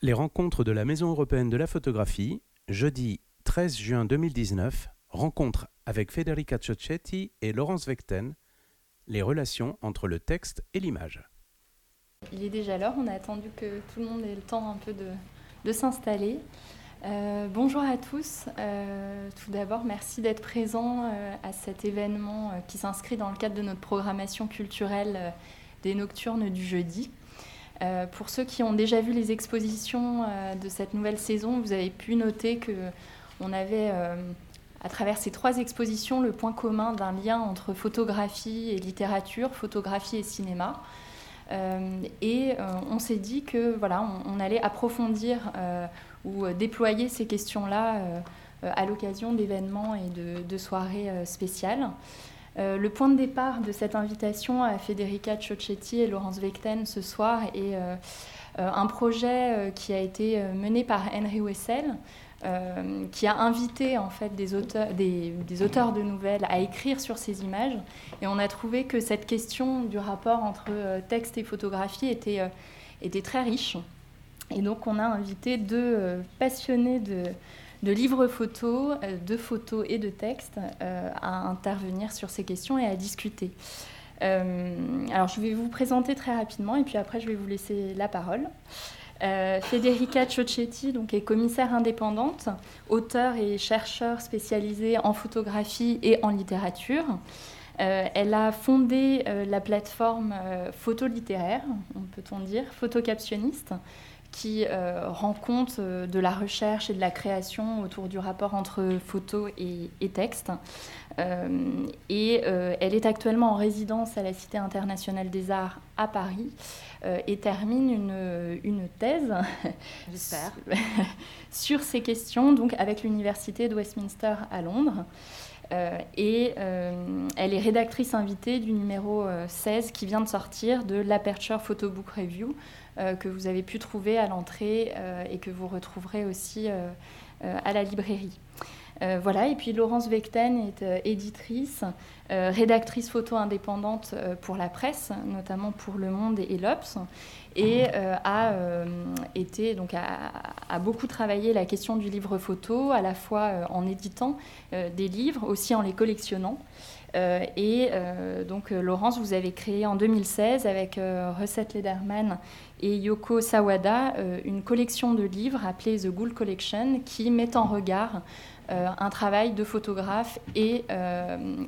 Les rencontres de la Maison européenne de la photographie, jeudi 13 juin 2019, rencontre avec Federica Ciocchetti et Laurence Vecten, les relations entre le texte et l'image. Il est déjà l'heure, on a attendu que tout le monde ait le temps un peu de, s'installer. Euh, bonjour à tous. Euh, tout d'abord, merci d'être présents euh, à cet événement qui s'inscrit dans le cadre de notre programmation culturelle des Nocturnes du jeudi. Pour ceux qui ont déjà vu les expositions de cette nouvelle saison, vous avez pu noter que on avait, à travers ces trois expositions, le point commun d'un lien entre photographie et littérature, photographie et cinéma. et on s'est dit que voilà, on allait approfondir ou euh, déployer ces questions-là euh, euh, à l'occasion d'événements et de, soirées spéciales. Le point de départ de cette invitation à Federica Ciocchetti et Laurence Vecten ce soir est un projet qui a été mené par Henry Wessel, qui a invité en fait des auteurs, des, auteurs, de nouvelles à écrire sur ces images. Et on a trouvé que cette question du rapport entre texte et photographie était, était très riche. Et donc on a invité deux euh, passionnés de, livres photos, euh, de photos et de textes euh, à intervenir sur ces questions et à discuter. alors je vais vous présenter très rapidement et puis après je vais vous laisser la parole. Federica Ciocchetti donc, est commissaire indépendante, auteur et chercheur spécialisée en photographie et en littérature. elle a fondé la plateforme photo littéraire, on peut-on dire, photocaptionniste, qui euh, rend compte euh, de la recherche et de la création autour du rapport entre photo et, texte. Euh, et elle est actuellement en résidence à la Cité internationale des arts à Paris et termine une, une thèse sur ces questions donc avec l'Université de Westminster à Londres. Et elle est rédactrice invitée du numéro 16 qui vient de sortir de l'Aperture Photo Book Review, euh, que vous avez pu trouver à l'entrée euh, et que vous retrouverez aussi euh, à la librairie. voilà, et puis Laurence Vecten est éditrice, rédactrice photo indépendante pour la presse, notamment pour Le Monde et, l'Obs, et a été donc a, beaucoup travaillé la question du livre photo, à la fois en éditant des livres, aussi en les collectionnant. Euh, et euh, donc, euh, Laurence, vous avez créé en 2016 avec Recette Lederman et Yoko Sawada une collection de livres appelée The Ghoul Collection qui met en regard un travail de photographe et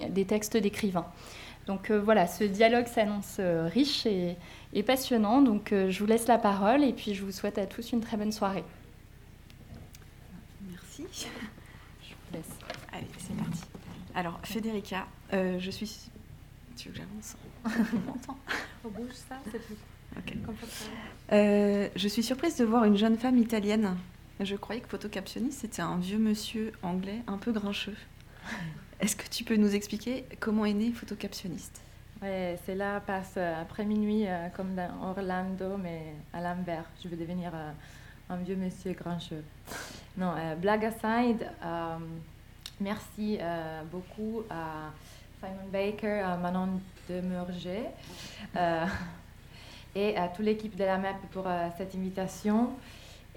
des textes d'écrivains. Donc voilà, ce dialogue s'annonce riche et, et, passionnant. Donc je vous laisse la parole et puis je vous souhaite à tous une très bonne soirée. Merci. Je vous laisse. Allez, c'est parti. Alors, Federica, euh, je suis. Tu veux que j'avance? On m'entend? On bouge ça, c'est. Euh, je suis surprise de voir une jeune femme italienne. Je croyais que photocaptionniste, c'était un vieux monsieur anglais un peu grincheux. Est-ce que tu peux nous expliquer comment est né photocaptionniste Ouais, c'est là, passe euh, après minuit, comme dans Orlando, mais à l'envers. Je veux devenir un vieux monsieur grincheux. Non, blague aside, Merci euh, beaucoup à Simon Baker, à Manon Demurger euh, et à toute l'équipe de la MEP pour euh, cette invitation.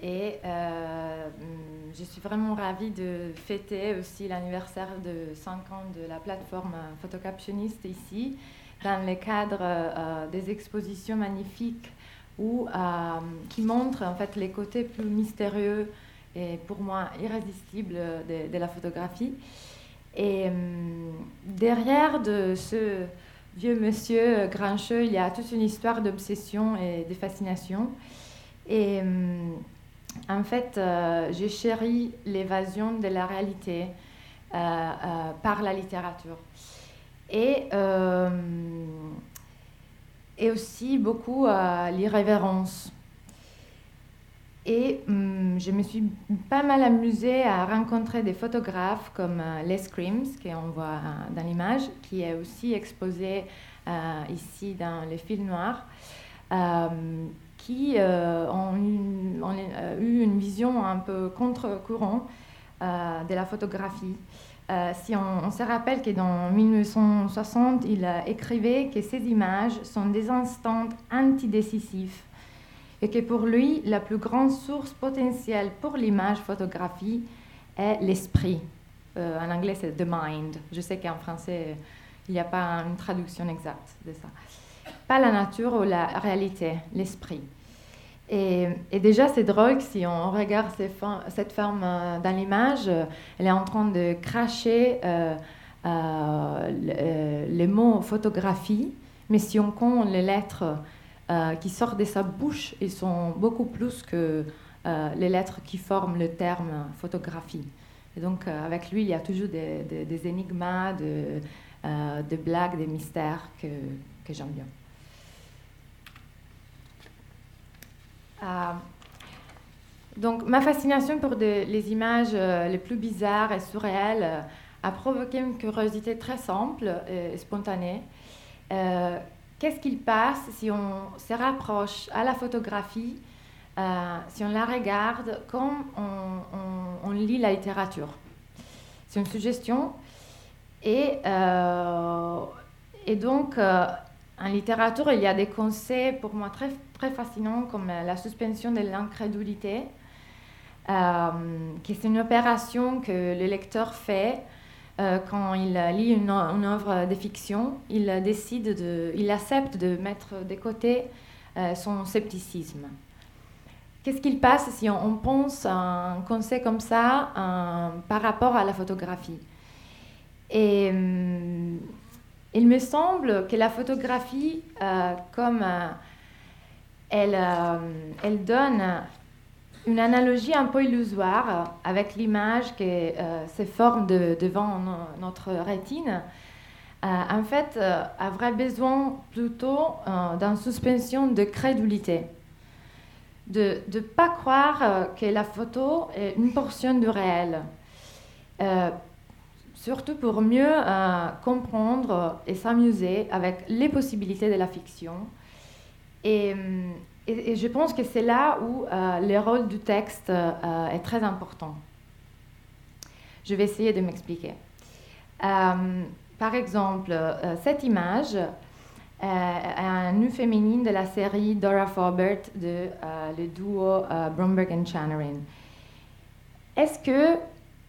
Et je suis vraiment ravie de fêter aussi l'anniversaire de 5 ans de la plateforme photocaptionniste ici, dans le cadre des expositions magnifiques où, qui montrent en fait les côtés plus mystérieux et pour moi irrésistible de, la photographie. Et derrière de ce vieux monsieur grincheux, il y a toute une histoire d'obsession et de fascination. En fait, euh, j'ai chéri l'évasion de la réalité euh, euh, par la littérature. Et, et aussi beaucoup l'irrévérence. Et hum, je me suis pas mal amusée à rencontrer des photographes comme Les Screams, qu'on voit dans l'image, qui est aussi exposé ici dans les films noirs, qui ont, eu une vision un peu contre-courant de la photographie. si on, on, se rappelle que dans 1960, il écrivait que ces images sont des instants antidécisifs et que pour lui, la plus grande source potentielle pour l'image photographie est l'esprit. Euh, en anglais, c'est the mind. Je sais qu'en français, il n'y a pas une traduction exacte de ça. Pas la nature ou la réalité, l'esprit. Et, déjà, c'est drôle si on regarde cette femme euh, dans l'image, elle est en train de cracher euh, euh, les mots photographie, mais si on compte les lettres qui sortent de sa bouche, ils sont beaucoup plus que les lettres qui forment le terme photographie. Et donc, avec lui, il y a toujours des, des, des, blagues, des mystères que, que j'aime bien. Donc, ma fascination pour les images euh, les plus bizarres et surréelles euh, a provoqué une curiosité très simple et spontanée. Qu'est-ce qu'il passe si on se rapproche à la photographie, si on la regarde comme on, lit la littérature? C'est une suggestion. Et, et donc, en littérature, il y a des conseils pour moi très très fascinant comme euh, la suspension de l'incrédulité, euh, qui est une opération que le lecteur fait euh, quand il lit une, œuvre de fiction. Il décide de, il accepte de mettre de côté son scepticisme. Qu'est-ce qu'il passe si on, pense un conseil comme ça par rapport à la photographie? Et il me semble que la photographie, comme euh, elle, donne une analogie un peu illusoire avec l'image qui euh, se forme devant notre rétine. Euh, en fait, a vrai besoin plutôt d'une suspension de crédulité. De ne pas croire que la photo est une portion du réel. Surtout pour mieux comprendre et s'amuser avec les possibilités de la fiction et, et, je pense que c'est là où euh, le rôle du texte euh, est très important. Je vais essayer de m'expliquer. Euh, par exemple, cette image est un nu féminine de la série Dora Forbert de le duo Bromberg and Channerin. Est-ce que,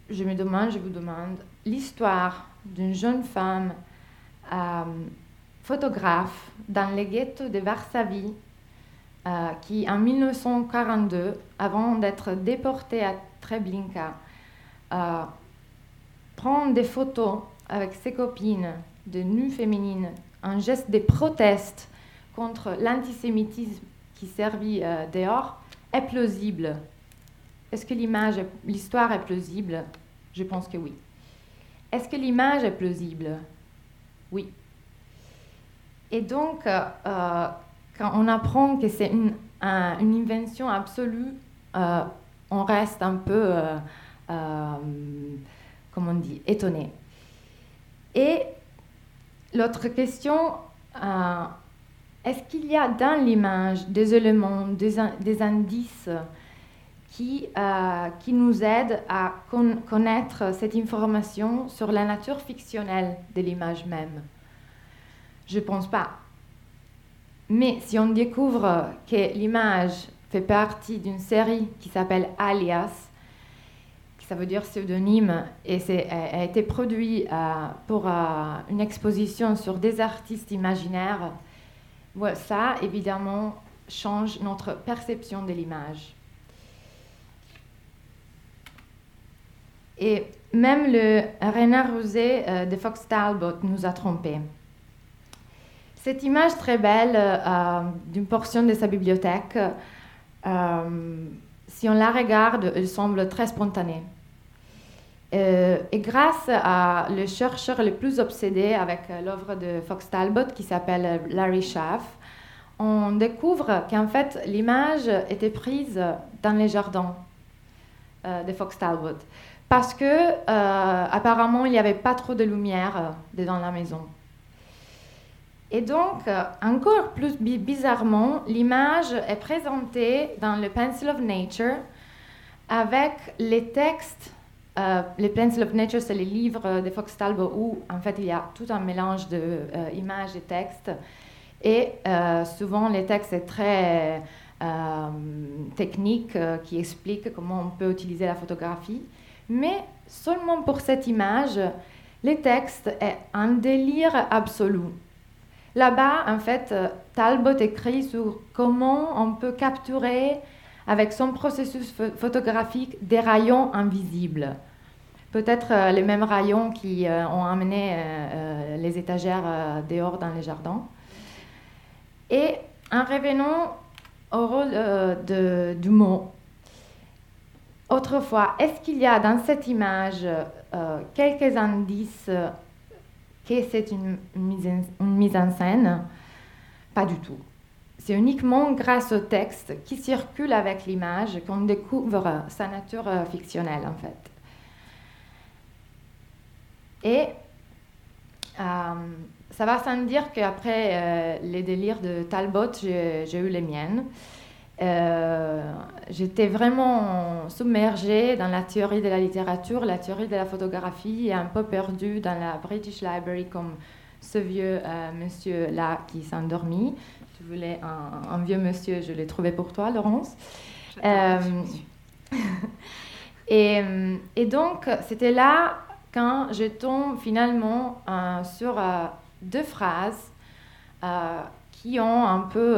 je me demande, je vous demande, l'histoire d'une jeune femme photographe dans le ghetto de Varsovie euh, qui, en 1942, avant d'être déporté à Treblinka, euh, prend des photos avec ses copines de nues féminines, un geste de proteste contre l'antisémitisme qui servit euh, dehors, est plausible. Est-ce que l'image, l'histoire est plausible? Je pense que oui. Est-ce que l'image est plausible? Oui. Et donc, euh, euh, quand on apprend que c'est une, invention absolue, euh, on reste un peu, comment on dit, étonné. Et l'autre question, est-ce qu'il y a dans l'image des éléments, des indices qui, qui, nous aident à connaître cette information sur la nature fictionnelle de l'image même je ne pense pas. Mais si on découvre que l'image fait partie d'une série qui s'appelle Alias, qui ça veut dire pseudonyme, et a été produit euh, pour euh, une exposition sur des artistes imaginaires, ça, évidemment, change notre perception de l'image. Et même le renard rosé euh, de Fox Talbot nous a trompés. Cette image très belle euh, d'une portion de sa bibliothèque, euh, si on la regarde, elle semble très spontanée. Euh, et grâce à le chercheur le plus obsédé avec l'œuvre de Fox Talbot qui s'appelle Larry Schaff, on découvre qu'en fait l'image était prise dans les jardins de Fox Talbot parce que apparemment il n'y avait pas trop de lumière dans la maison. Et donc, euh, encore plus bizarrement, l'image est présentée dans le Pencil of Nature avec les textes. Euh, les Pencil of Nature, c'est les livres de Fox Talbot où, en fait, il y a tout un mélange d'images euh, et textes. Et souvent, les textes sont très techniques qui expliquent comment on peut utiliser la photographie. Mais seulement pour cette image, le texte est un délire absolu. Là-bas, en fait, Talbot écrit sur comment on peut capturer avec son processus photographique des rayons invisibles. Peut-être euh, les mêmes rayons qui euh, ont amené euh, les étagères dehors dans les jardins. Et en revenant au rôle du mot, autrefois, est-ce qu'il y a dans cette image quelques indices que c'est une mise en scène? Pas du tout. C'est uniquement grâce au texte qui circule avec l'image qu'on découvre sa nature euh, fictionnelle, en fait. Et euh, ça va sans dire qu'après euh, les délires de Talbot, j'ai eu les miennes. J'étais vraiment submergée dans la théorie de la littérature, la théorie de la photographie et un peu perdue dans la British Library comme ce vieux monsieur là qui s'est endormi tu voulais un, vieux monsieur, je l'ai trouvé pour toi, Laurence. Euh, euh, et, donc, c'était là quand je tombe finalement euh, sur deux phrases qui ont un peu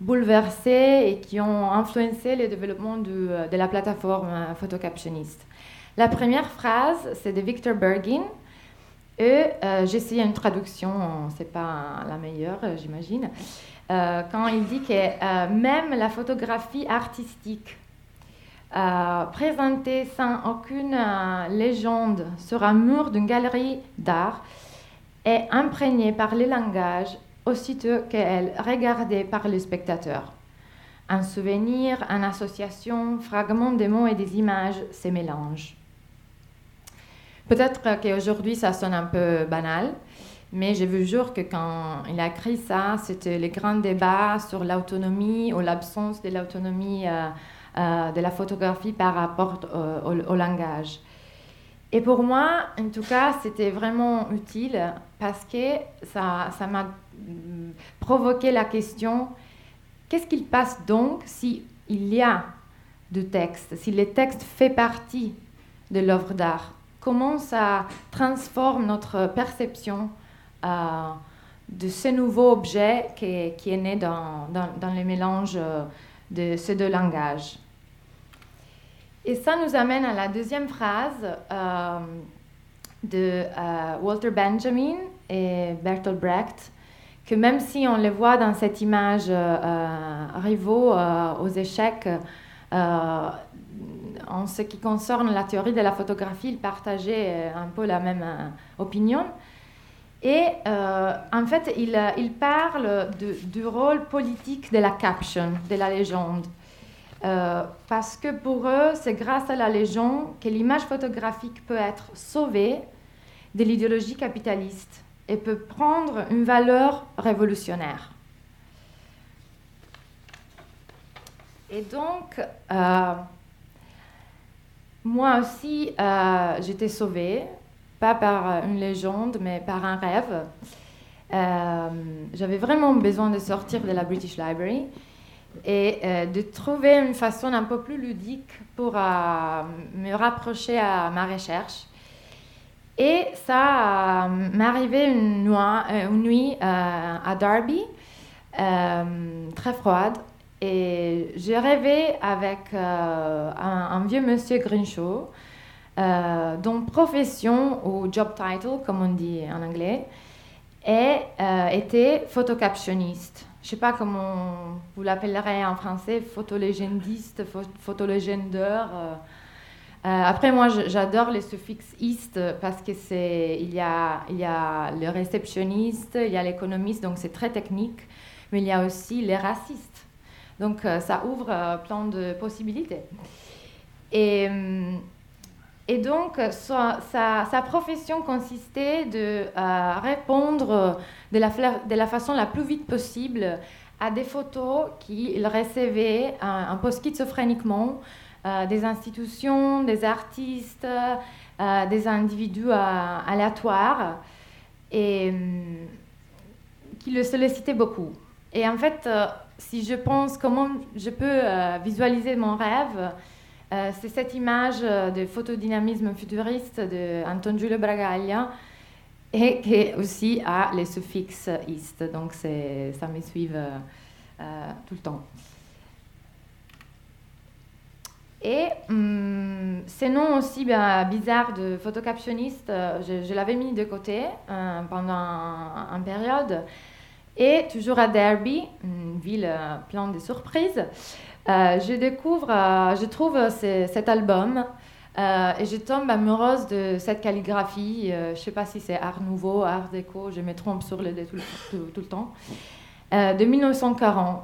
bouleversé et qui ont influencé le développement de la plateforme photocaptioniste. La première phrase, c'est de Victor Bergin, et euh, une traduction, c'est pas la meilleure, j'imagine, euh, quand il dit que euh, même la photographie artistique présentée sans aucune légende sur un mur d'une galerie d'art est imprégnée par les langages aussitôt qu'elle regardée par le spectateur. Un souvenir, une association, fragments des mots et des images se mélangent. Peut-être qu'aujourd'hui, ça sonne un peu banal, mais je vous jure que quand il a écrit ça, c'était les grands débats sur l'autonomie ou l'absence de l'autonomie euh, euh, de la photographie par rapport au, langage. Et pour moi, en tout cas, c'était vraiment utile parce que ça, ça m'a provoqué la question qu'est-ce qu'il passe donc s'il y a de texte, si le texte fait partie de l'œuvre d'art? Comment ça transforme notre perception euh, de ce nouveau objet qui, est, né dans, le mélange euh, de ces deux langages. Et ça nous amène à la deuxième phrase euh, de Walter Benjamin et Bertolt Brecht, que même si on les voit dans cette image rivaux aux échecs, en ce qui concerne la théorie de la photographie, il partageait euh, un peu la même euh, opinion. Et euh, en fait, il, il parle du rôle politique de la caption, de la légende. parce que pour eux, c'est grâce à la légende que l'image photographique peut être sauvée de l'idéologie capitaliste et peut prendre une valeur révolutionnaire. Et donc, moi aussi, euh, j'étais sauvée, pas par une légende, mais par un rêve. Euh, j'avais vraiment besoin de sortir de la British Library et euh, de trouver une façon un peu plus ludique pour me rapprocher à ma recherche. Et ça m'est arrivé une nuit, une nuit à Derby, très froide, et j'ai rêvé avec euh, un, vieux monsieur Grinshaw, euh, dont profession ou job title, comme on dit en anglais, euh, était photocaptionniste. Je ne sais pas comment vous l'appellerez en français, photolégendiste, photolégendeur. après, moi, j'adore les suffixes iste parce que c'est il y a y a le réceptionniste, il y a l'économiste, donc c'est très technique, mais il y a aussi les racistes. Donc euh, ça ouvre euh, plein de possibilités. Et, euh, et donc sa, sa, profession consistait de répondre de la, de la façon la plus vite possible à des photos qu'il recevait un, peu schizophréniquement des institutions, des artistes, des individus aléatoires et qui le sollicitaient beaucoup. Et en fait, si je pense comment je peux visualiser mon rêve, c'est cette image de photodynamisme futuriste de Giulio Bragaglia et qui aussi a les suffixes ist. Donc ça me suit tout le temps. Et hum, ces noms aussi ben, bizarres de photocaptionniste, euh, je, l'avais mis de côté euh, pendant une période. Et toujours à Derby, une ville euh, pleine de surprises, je découvre, je trouve cet album et je tombe amoureuse de cette calligraphie. je ne sais pas si c'est Art Nouveau, Art Déco, je me trompe sur le tout, tout le temps. de 1940.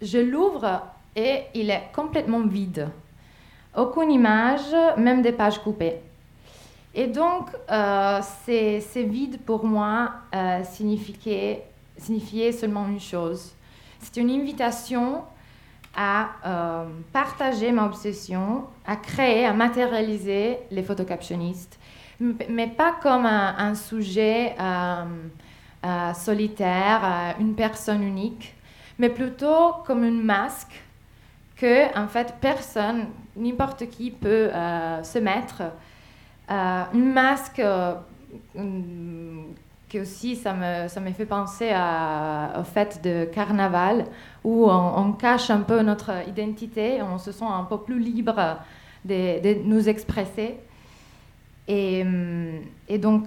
Je l'ouvre et il est complètement vide. Aucune image, même des pages coupées. Et donc, euh, c'est vide pour moi euh, signifiait, seulement une chose. C'est une invitation à euh, partager ma obsession, à créer, à matérialiser les photocaptionnistes, mais pas comme un sujet euh, solitaire, une personne unique, mais plutôt comme une masque que en fait personne, n'importe qui peut euh, se mettre euh, une masque euh, que aussi ça me, ça me fait penser au fait de carnaval où on, cache un peu notre identité, on se sent un peu plus libre de, nous exprimer. Et, et donc,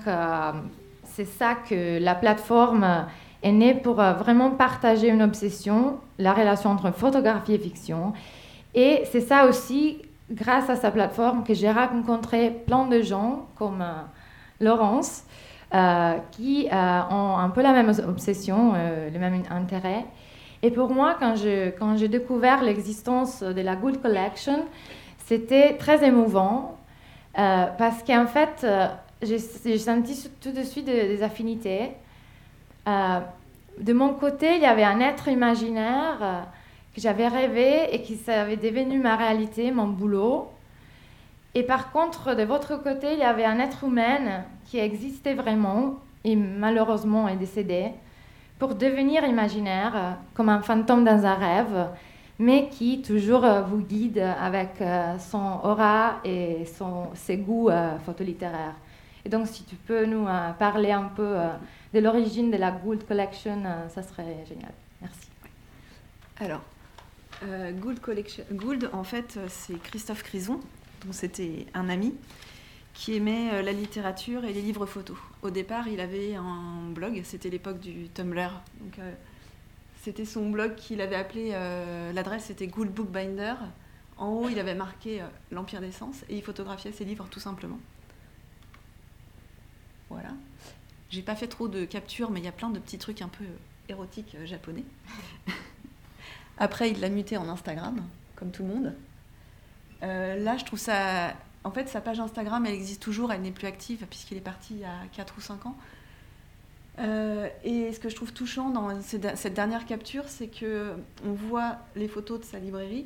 c'est ça que la plateforme est né pour vraiment partager une obsession, la relation entre photographie et fiction. Et c'est ça aussi, grâce à sa plateforme, que j'ai rencontré plein de gens comme euh, Laurence, euh, qui ont un peu la même obsession, le même intérêt. Et pour moi, quand j'ai découvert l'existence de la Good Collection, c'était très émouvant parce qu'en fait, j'ai senti tout de suite des affinités. Euh, de mon côté, il y avait un être imaginaire euh, que j'avais rêvé et qui avait devenu ma réalité, mon boulot. Et par contre, de votre côté, il y avait un être humain qui existait vraiment et malheureusement est décédé pour devenir imaginaire, euh, comme un fantôme dans un rêve, mais qui toujours vous guide avec son aura et son, ses goûts photolittéraires. Et donc, si tu peux nous parler un peu de l'origine de la Gould Collection, euh, ça serait génial. Merci. Alors, euh, Gould Collection, Gould, en fait, c'est Christophe Crison, dont c'était un ami, qui aimait euh, la littérature et les livres photos. Au départ, il avait un blog, c'était l'époque du Tumblr. Donc, c'était son blog qu'il avait appelé, l'adresse c'était Gould Bookbinder. En haut, il avait marqué l'Empire des Sens et il photographiait ses livres tout simplement. Voilà. J'ai pas fait trop de captures, mais il y a plein de petits trucs un peu érotiques euh, japonais. Après, il l'a muté en Instagram, comme tout le monde. Euh, là, je trouve ça. En fait, sa page Instagram, elle existe toujours, elle n'est plus active puisqu'il est parti il y a 4 ou 5 ans. Euh, et ce que je trouve touchant dans cette dernière capture, c'est que on voit les photos de sa librairie,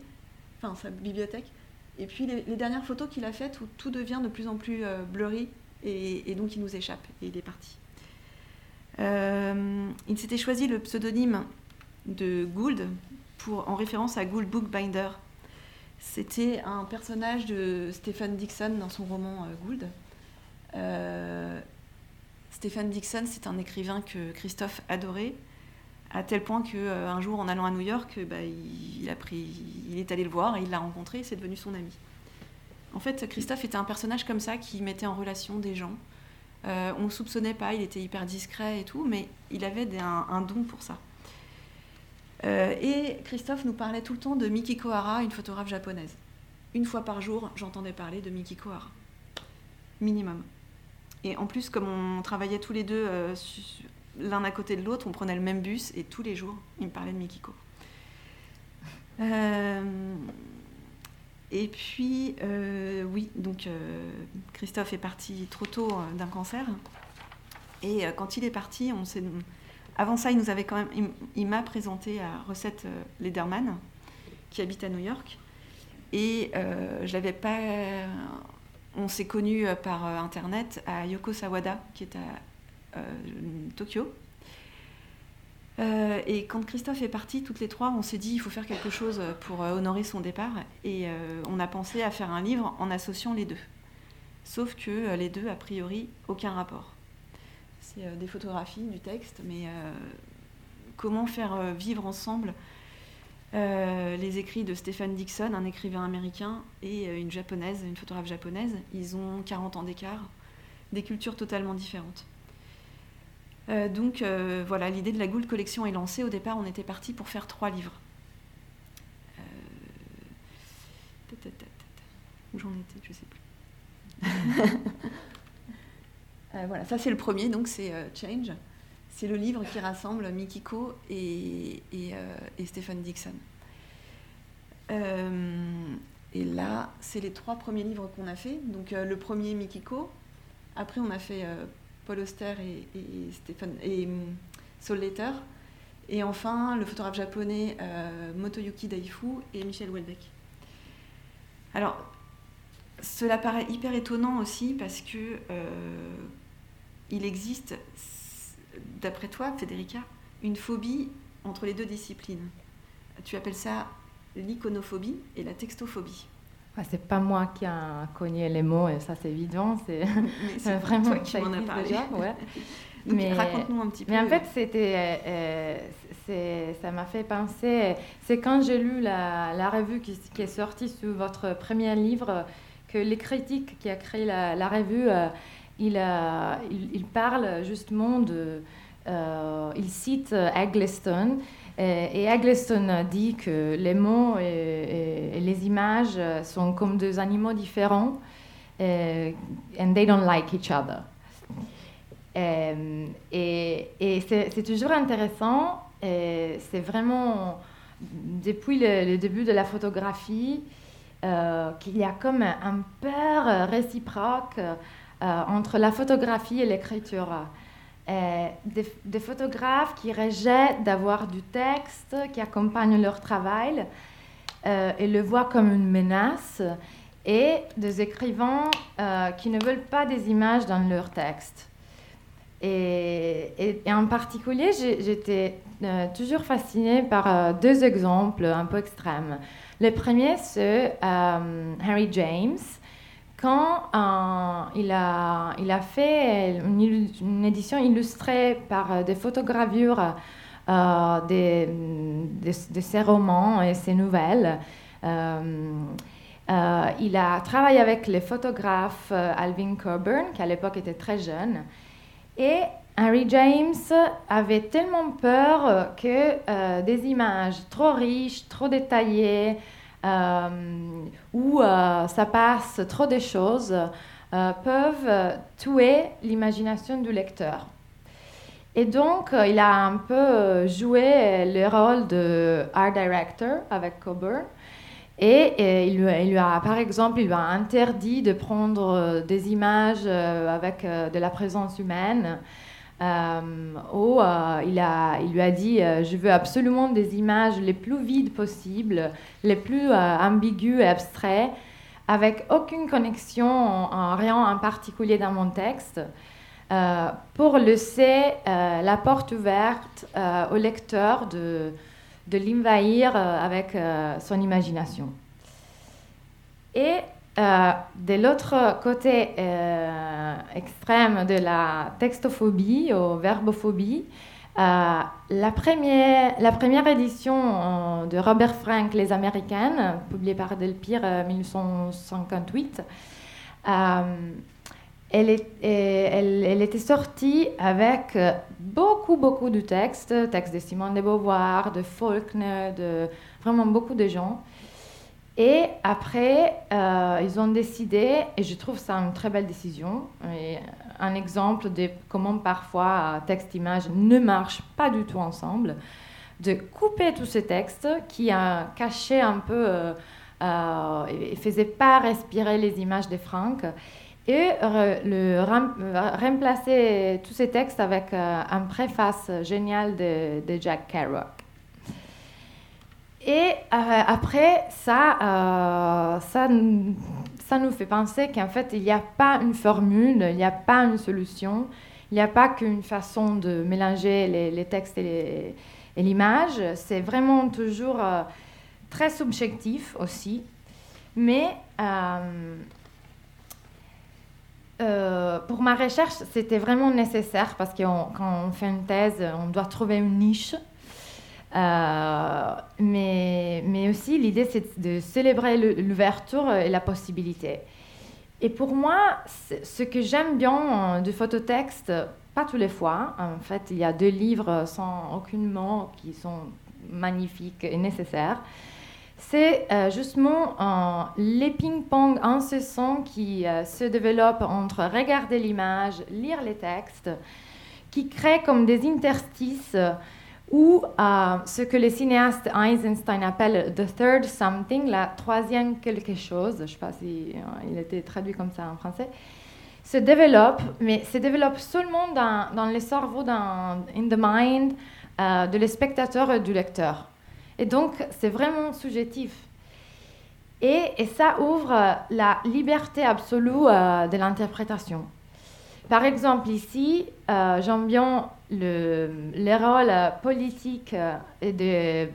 enfin sa bibliothèque, et puis les, dernières photos qu'il a faites où tout devient de plus en plus blurry et, donc il nous échappe et il est parti. Euh, il s'était choisi le pseudonyme de Gould en référence à Gould Bookbinder. C'était un personnage de Stephen Dixon dans son roman euh, Gould. Euh, Stephen Dixon, c'est un écrivain que Christophe adorait, à tel point qu'un jour, en allant à New York, bah, il, il est allé le voir et il l'a rencontré et c'est devenu son ami. En fait, Christophe était un personnage comme ça qui mettait en relation des gens, euh, on ne soupçonnait pas, il était hyper discret et tout, mais il avait un, don pour ça. Euh, et Christophe nous parlait tout le temps de Mikiko Hara, une photographe japonaise. Une fois par jour, j'entendais parler de Mikiko Hara. Minimum. Et en plus, comme on travaillait tous les deux euh, l'un à côté de l'autre, on prenait le même bus et tous les jours, il me parlait de Mikiko. Et puis, euh, oui, donc euh, Christophe est parti trop tôt euh, d'un cancer. Et quand il est parti, on s'est... avant ça, il nous avait quand même, il, m'a présenté à Recette Lederman, qui habite à New York. Et je l'avais pas. On s'est connus par internet à Yoko Sawada, qui est à Tokyo. et quand Christophe est parti, toutes les trois, on s'est dit il faut faire quelque chose pour honorer son départ. Et on a pensé à faire un livre en associant les deux. Sauf que les deux, a priori, aucun rapport. C'est des photographies, du texte, mais comment faire vivre ensemble euh, les écrits de Stephen Dixon, un écrivain américain, et euh, une japonaise, une photographe japonaise. Ils ont 40 ans d'écart, des cultures totalement différentes. Euh, donc voilà, l'idée de la Gould Collection est lancée. Au départ, on était parti pour faire trois livres. Où j'en étais, je ne sais plus. voilà, ça c'est le premier, donc c'est Change. C'est le livre qui rassemble Mikiko et, et, euh, Stephen Dixon. Euh, et là, c'est les trois premiers livres qu'on a fait. Donc euh, le premier Mikiko, après on a fait Paul Auster et, et, et Soul Letter, et enfin le photographe japonais Motoyuki Daifu et Michel Houellebecq. Alors, cela paraît hyper étonnant aussi parce que il existe d'après toi, Federica, une phobie entre les deux disciplines. Tu appelles ça l'iconophobie et la textophobie. Ce c'est pas moi qui a cogné les mots, et ça c'est évident, c'est vraiment toi qui m'en as parlé. mais raconte-nous un petit peu. Mais en fait, c'était, euh, ça m'a fait penser. C'est quand j'ai lu la, revue qui, est sortie sur votre premier livre que les critiques qui a créé la, revue. Euh, il, il, parle justement de. Euh, il cite Eggleston. Et, Eggleston dit que les mots et, les images sont comme deux animaux différents. et and they don't like each other. et c'est toujours intéressant. C'est vraiment depuis le, début de la photographie euh, qu'il y a comme un peur réciproque euh, entre la photographie et l'écriture. Des, photographes qui rejettent d'avoir du texte qui accompagne leur travail euh, et le voient comme une menace, et des écrivains qui ne veulent pas des images dans leur texte. Et en particulier, j'étais toujours fascinée par deux exemples un peu extrêmes. Le premier, c'est Harry James, quand euh, il, a, fait une, édition illustrée par euh, des photogravures euh, de, ses romans et ses nouvelles, il a travaillé avec les photographes Alvin Coburn, qui à l'époque était très jeune, et Henry James avait tellement peur que des images trop riches, trop détaillées, euh, où euh, ça passe trop de choses, euh, peuvent tuer l'imagination du lecteur. Et donc, il a un peu joué le rôle de art director avec Coburn. Et, il, lui, a, par exemple, il lui a interdit de prendre des images avec de la présence humaine. Euh, où euh, il, lui a dit euh, Je veux absolument des images les plus vides possibles, les plus ambiguës et abstraites, avec aucune connexion, en, rien en particulier dans mon texte, pour laisser la porte ouverte au lecteur de, de l'envahir avec son imagination. Et euh, de l'autre côté euh, extrême de la textophobie ou verbophobie, euh, la, première, édition de Robert Frank, Les Américaines, publiée par Delpire en 1958, elle, elle, elle, était sortie avec beaucoup, beaucoup de textes, textes de Simone de Beauvoir, de Faulkner, de vraiment beaucoup de gens. Et après, euh, ils ont décidé, et je trouve ça une très belle décision, un exemple de comment parfois texte-image ne marchent pas du tout ensemble, de couper tous ces textes qui a caché un peu euh, euh, et ne faisaient pas respirer les images de Franck, et remplacer tous ces textes avec un préface génial de, de Jack Kerouac. Et euh, après, ça, euh, ça, nous fait penser qu'en fait, il n'y a pas une formule, il n'y a pas une solution, il n'y a pas qu'une façon de mélanger les, textes et l'image, c'est vraiment toujours très subjectif aussi. Mais euh, pour ma recherche, c'était vraiment nécessaire parce que quand on fait une thèse, on doit trouver une niche. Euh, mais, mais aussi, l'idée, c'est de célébrer l'ouverture et la possibilité. Et pour moi, ce que j'aime bien euh, du phototexte, pas tous les fois, en fait, il y a deux livres sans aucun mot qui sont magnifiques et nécessaires c'est euh, justement les ping-pong incessants qui se développent entre regarder l'image, lire les textes, qui créent comme des interstices ou euh, ce que le cinéaste Eisenstein appelle the third something, la troisième quelque chose, je ne sais pas si il était traduit comme ça en français, se développe, mais se développe seulement dans, dans le cerveau, dans in the mind de le spectateur et du lecteur. Et donc, c'est vraiment subjectif. Et, ça ouvre la liberté absolue euh, de l'interprétation. Par exemple, ici, euh, j'aime le, les rôles politiques et de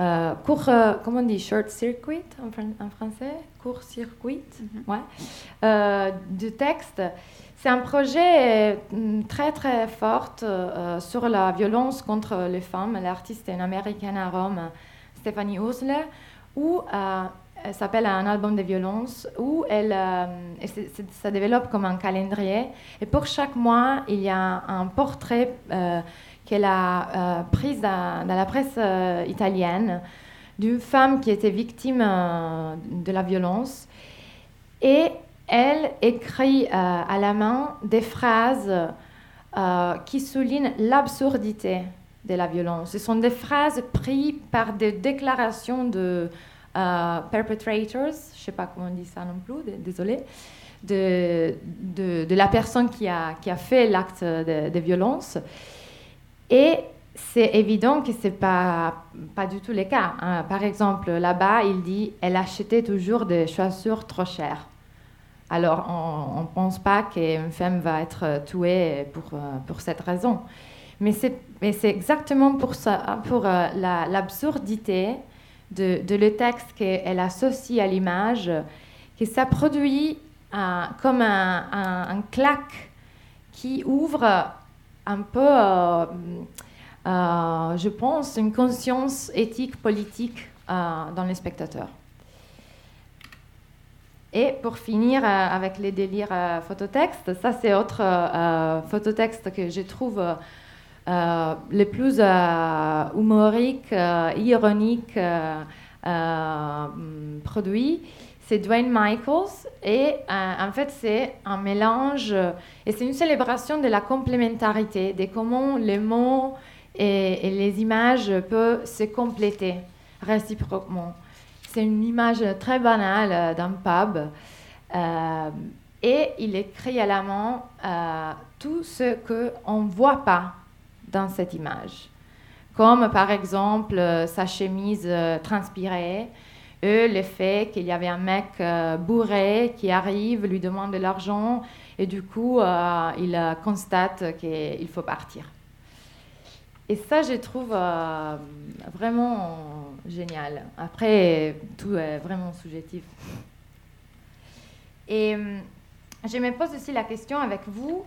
euh, court, comment on dit, short circuit en, français, court circuit, mm-hmm. ouais, du texte. C'est un projet euh, très très fort euh, sur la violence contre les femmes. L'artiste est une américaine à Rome, Stéphanie Osler, où euh, s'appelle un album de violence, où elle, ça développe comme un calendrier. Et pour chaque mois, il y a un portrait qu'elle a pris dans, la presse italienne d'une femme qui était victime de la violence. Et elle écrit euh, à la main des phrases euh, qui soulignent l'absurdité de la violence. Ce sont des phrases prises par des déclarations de euh, perpetrators, je sais pas comment on dit ça non plus, désolé, de, de, la personne qui a, qui a fait l'acte de, violence. Et c'est évident que ce n'est pas, pas du tout le cas. Hein. Par exemple, là-bas, il dit elle achetait toujours des chaussures trop chères. Alors, on ne pense pas qu'une femme va être tuée pour, euh, pour cette raison. Mais c'est exactement pour, ça, pour euh, l'absurdité de, le texte qu'elle associe à l'image, que ça produit comme un, un, claque qui ouvre un peu, euh, je pense, une conscience éthique, politique dans les spectateurs. Et pour finir euh, avec les délires euh, phototextes, ça c'est autre euh, phototexte que je trouve le plus humorique, ironique produit. C'est Dwayne Michaels et en fait c'est un mélange et c'est une célébration de la complémentarité, de comment les mots et, les images peuvent se compléter réciproquement. C'est une image très banale euh, d'un pub. Euh, et il écrit à la main euh, tout ce qu'on ne voit pas dans cette image. Comme par exemple sa chemise transpirée, et le fait qu'il y avait un mec bourré qui arrive, lui demande de l'argent, et du coup, il constate qu'il faut partir. Et ça, je trouve vraiment génial. Après, tout est vraiment subjectif. Et euh, je me pose aussi la question avec vous,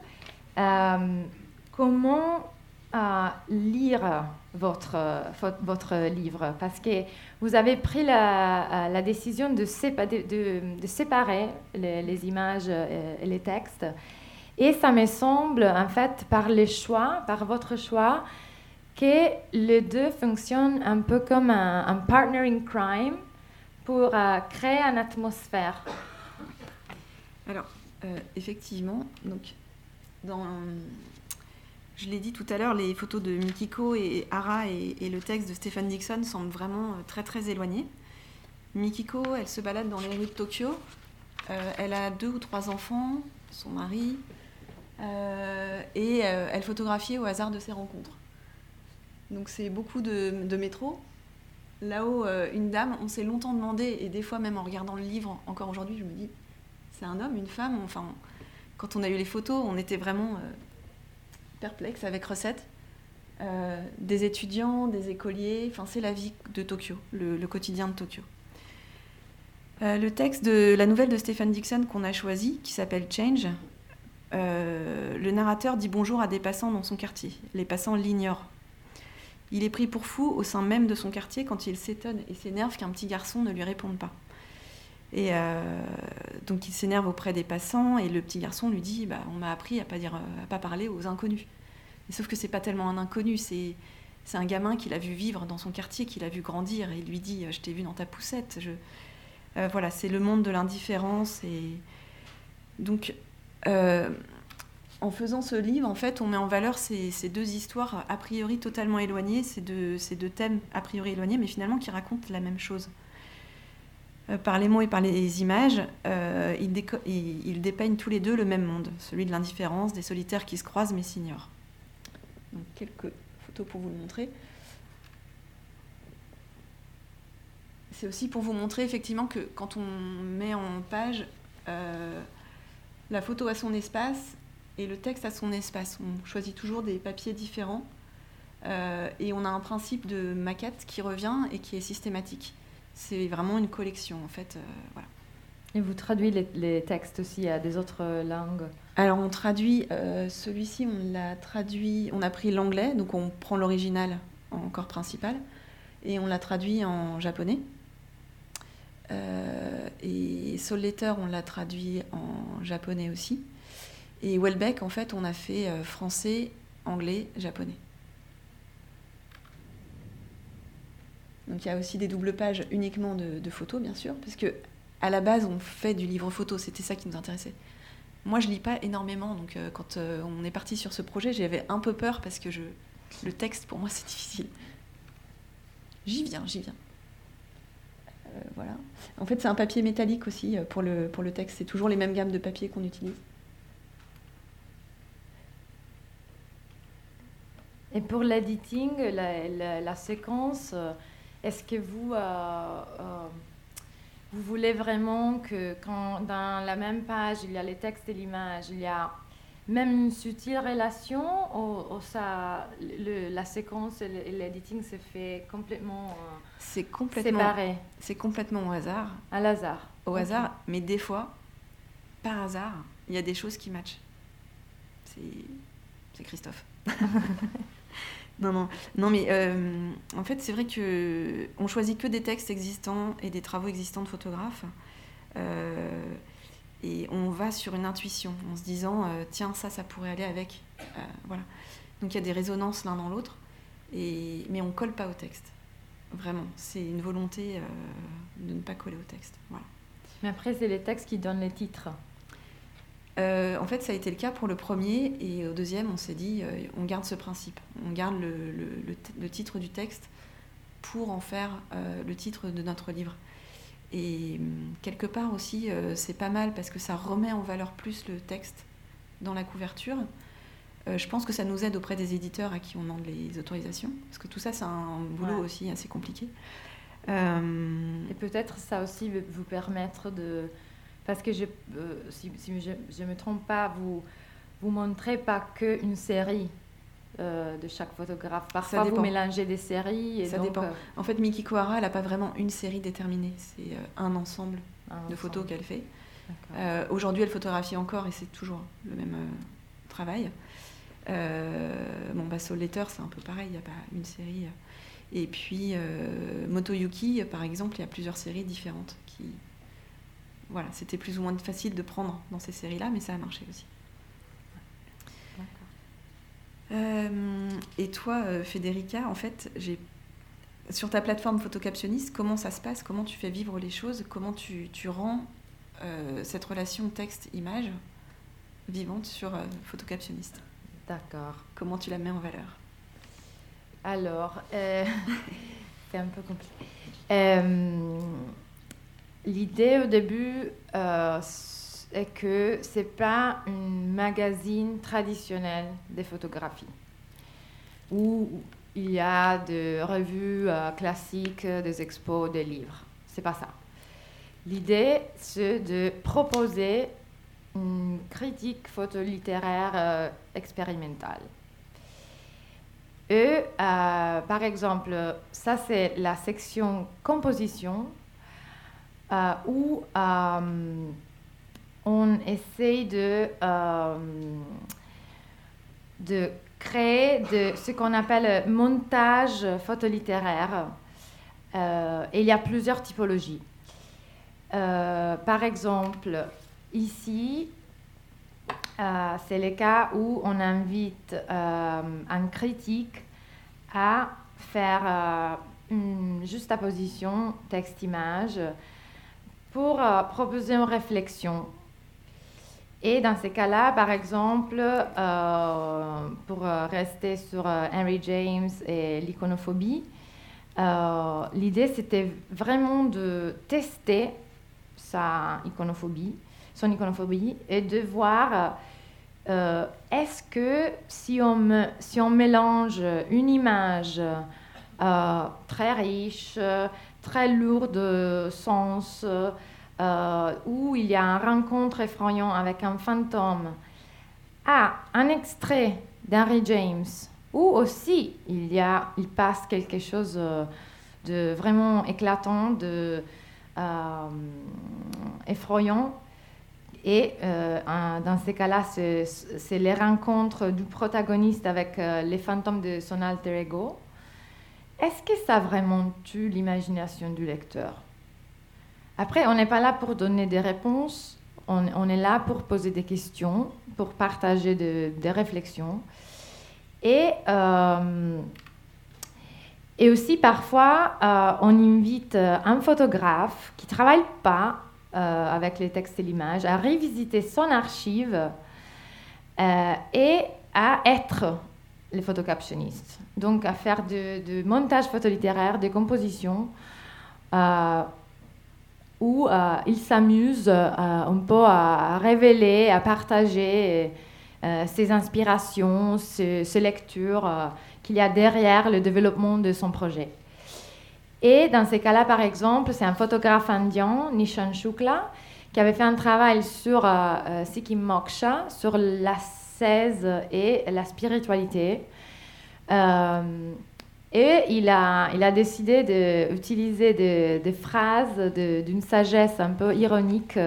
euh, comment euh, lire votre, votre livre Parce que vous avez pris la, décision de, séparer les, images et les textes. Et ça me semble, en fait, par les choix, par votre choix, que les deux fonctionnent un peu comme un, partnering crime pour euh, créer une atmosphère. Alors, euh, effectivement, donc, dans, je l'ai dit tout à l'heure, les photos de Mikiko et Ara et, le texte de Stéphane Dixon semblent vraiment euh, très très éloignés. Mikiko, elle se balade dans les rues de Tokyo. elle a deux ou trois enfants, son mari, et elle photographie au hasard de ses rencontres. Donc c'est beaucoup de, métro. Là-haut, euh, une dame, on s'est longtemps demandé, et des fois même en regardant le livre, encore aujourd'hui, je me dis, c'est un homme, une femme. Enfin, quand on a eu les photos, on était vraiment euh, perplexe avec recette. des étudiants, des écoliers, enfin c'est la vie de Tokyo, le, quotidien de Tokyo. le texte de la nouvelle de Stephen Dixon qu'on a choisi, qui s'appelle Change, le narrateur dit bonjour à des passants dans son quartier. Les passants l'ignorent. Il est pris pour fou au sein même de son quartier quand il s'étonne et s'énerve qu'un petit garçon ne lui réponde pas. Euh, donc il s'énerve auprès des passants et le petit garçon lui dit bah, On m'a appris à pas, dire, à pas parler aux inconnus. sauf que c'est pas tellement un inconnu, c'est, c'est un gamin qu'il a vu vivre dans son quartier, qu'il a vu grandir et il lui dit Je t'ai vu dans ta poussette. Euh, voilà, c'est le monde de l'indifférence. Et donc. Euh, en faisant ce livre, en fait, on met en valeur ces, deux histoires a priori totalement éloignées, ces deux, ces deux, thèmes a priori éloignés, mais finalement qui racontent la même chose. Euh, par les mots et par les images, euh, ils, dépeignent tous les deux le même monde, celui de l'indifférence, des solitaires qui se croisent mais s'ignorent. Donc quelques photos pour vous le montrer. C'est aussi pour vous montrer effectivement que quand on met en page euh, la photo à son espace et le texte à son espace. On choisit toujours des papiers différents et on a un principe de maquette qui revient et qui est systématique. C'est vraiment une collection en fait. Euh, voilà. Et vous traduisez les, textes aussi à des autres langues? Alors on traduit, euh, celui-ci on l'a traduit, on a pris l'anglais, donc on prend l'original en corps principal, et on l'a traduit en japonais. et Soul Letter, on l'a traduit en japonais aussi. Et Welbeck, en fait, on a fait euh, français, anglais, japonais. Donc il y a aussi des doubles pages uniquement de, photos, bien sûr, parce que à la base, on fait du livre photo, c'était ça qui nous intéressait. Moi, je lis pas énormément, donc euh, quand euh, on est parti sur ce projet, j'avais un peu peur parce que je, le texte, pour moi, c'est difficile. J'y viens, j'y viens. voilà. En fait, c'est un papier métallique aussi pour le, pour le texte. C'est toujours les mêmes gammes de papier qu'on utilise. Et pour l'editing, la, séquence, euh, est-ce que vous, euh, euh, vous voulez vraiment que quand dans la même page, il y a les textes et l'image, il y a même une subtile relation ou, ça, la séquence et l'editing se fait complètement, c'est complètement séparé? C'est complètement au hasard. À hasard. Au hasard, mais des fois, par hasard, il y a des choses qui matchent. C'est Christophe. Non, non, non, mais euh, en fait, c'est vrai que on choisit que des textes existants et des travaux existants de photographes, euh, et on va sur une intuition, en se disant euh, tiens, ça, ça pourrait aller avec, voilà. Donc il y a des résonances l'un dans l'autre, et mais on colle pas au texte, vraiment. C'est une volonté de ne pas coller au texte, voilà. Mais après, c'est les textes qui donnent les titres. Euh, en fait, ça a été le cas pour le premier et au deuxième, on s'est dit, euh, on garde ce principe, on garde le, titre du texte pour en faire euh, le titre de notre livre. Et hum, quelque part aussi, c'est pas mal parce que ça remet en valeur plus le texte dans la couverture. je pense que ça nous aide auprès des éditeurs à qui on demande les autorisations, parce que tout ça, c'est un boulot aussi assez compliqué. Et peut-être ça aussi vous permettre de parce que je, euh, si, je ne me trompe pas, vous vous montrez pas qu'une série euh, de chaque photographe. Parfois, vous mélangez des séries. Et ça dépend. Euh, en fait, Miki Kouara, elle n'a pas vraiment une série déterminée. C'est un ensemble de photos qu'elle fait. Aujourd'hui, elle photographie encore et c'est toujours le même travail. bon, bah, Soul Letter, c'est un peu pareil. Il n'y a pas une série. Et puis, Motoyuki, par exemple, il y a plusieurs séries différentes qui, voilà, c'était plus ou moins facile de prendre dans ces séries-là, mais ça a marché aussi. Euh, et toi, euh, Federica, en fait, j'ai sur ta plateforme photocaptionniste, comment ça se passe? Comment tu fais vivre les choses? Comment tu, rends euh, cette relation texte-image vivante sur photocaptionniste? D'accord. Comment tu la mets en valeur? Alors, c'est un peu compliqué. L'idée au début euh, est que ce n'est pas un magazine traditionnel de photographie où il y a des revues euh, classiques, des expos, des livres. C'est pas ça. L'idée, c'est de proposer une critique photolittéraire euh, expérimentale. Et par exemple, ça c'est la section composition où on essaye de, de créer ce qu'on appelle montage photolittéraire. Euh, et il y a plusieurs typologies. Euh, par exemple, ici, euh, c'est le cas où on invite un critique à faire une juxtaposition texte-image pour proposer une réflexion. Et dans ces cas-là, par exemple, euh, pour euh, rester sur euh, Henry James et l'iconophobie, l'idée c'était vraiment de tester sa iconophobie, son iconophobie et de voir est-ce que si on, si on mélange une image très riche, très lourde de sens, euh, où il y a une rencontre effrayante avec un fantôme, à un extrait d'Henry James, où aussi il, y a, il passe quelque chose euh, de vraiment éclatant, de euh, effrayant. Et dans ces cas-là, c'est les rencontres du protagoniste avec les fantômes de son alter ego. Est-ce que ça vraiment tue l'imagination du lecteur? Après, on n'est pas là pour donner des réponses, on, est là pour poser des questions, pour partager des réflexions. Et, euh, aussi, parfois, euh, on invite un photographe qui ne travaille pas euh, avec les textes et l'image à revisiter son archive et à être le photocaptionniste. Donc, à faire du montage photolittéraire, des compositions où euh, il s'amuse euh, un peu à révéler, à partager euh, ses inspirations, ses, lectures qu'il y a derrière le développement de son projet. Et dans ces cas-là, par exemple, c'est un photographe indien, Nishan Shukla, qui avait fait un travail sur Sikkim Moksha, sur la et la spiritualité. Et il a, il a décidé d'utiliser des, phrases d'une sagesse un peu ironique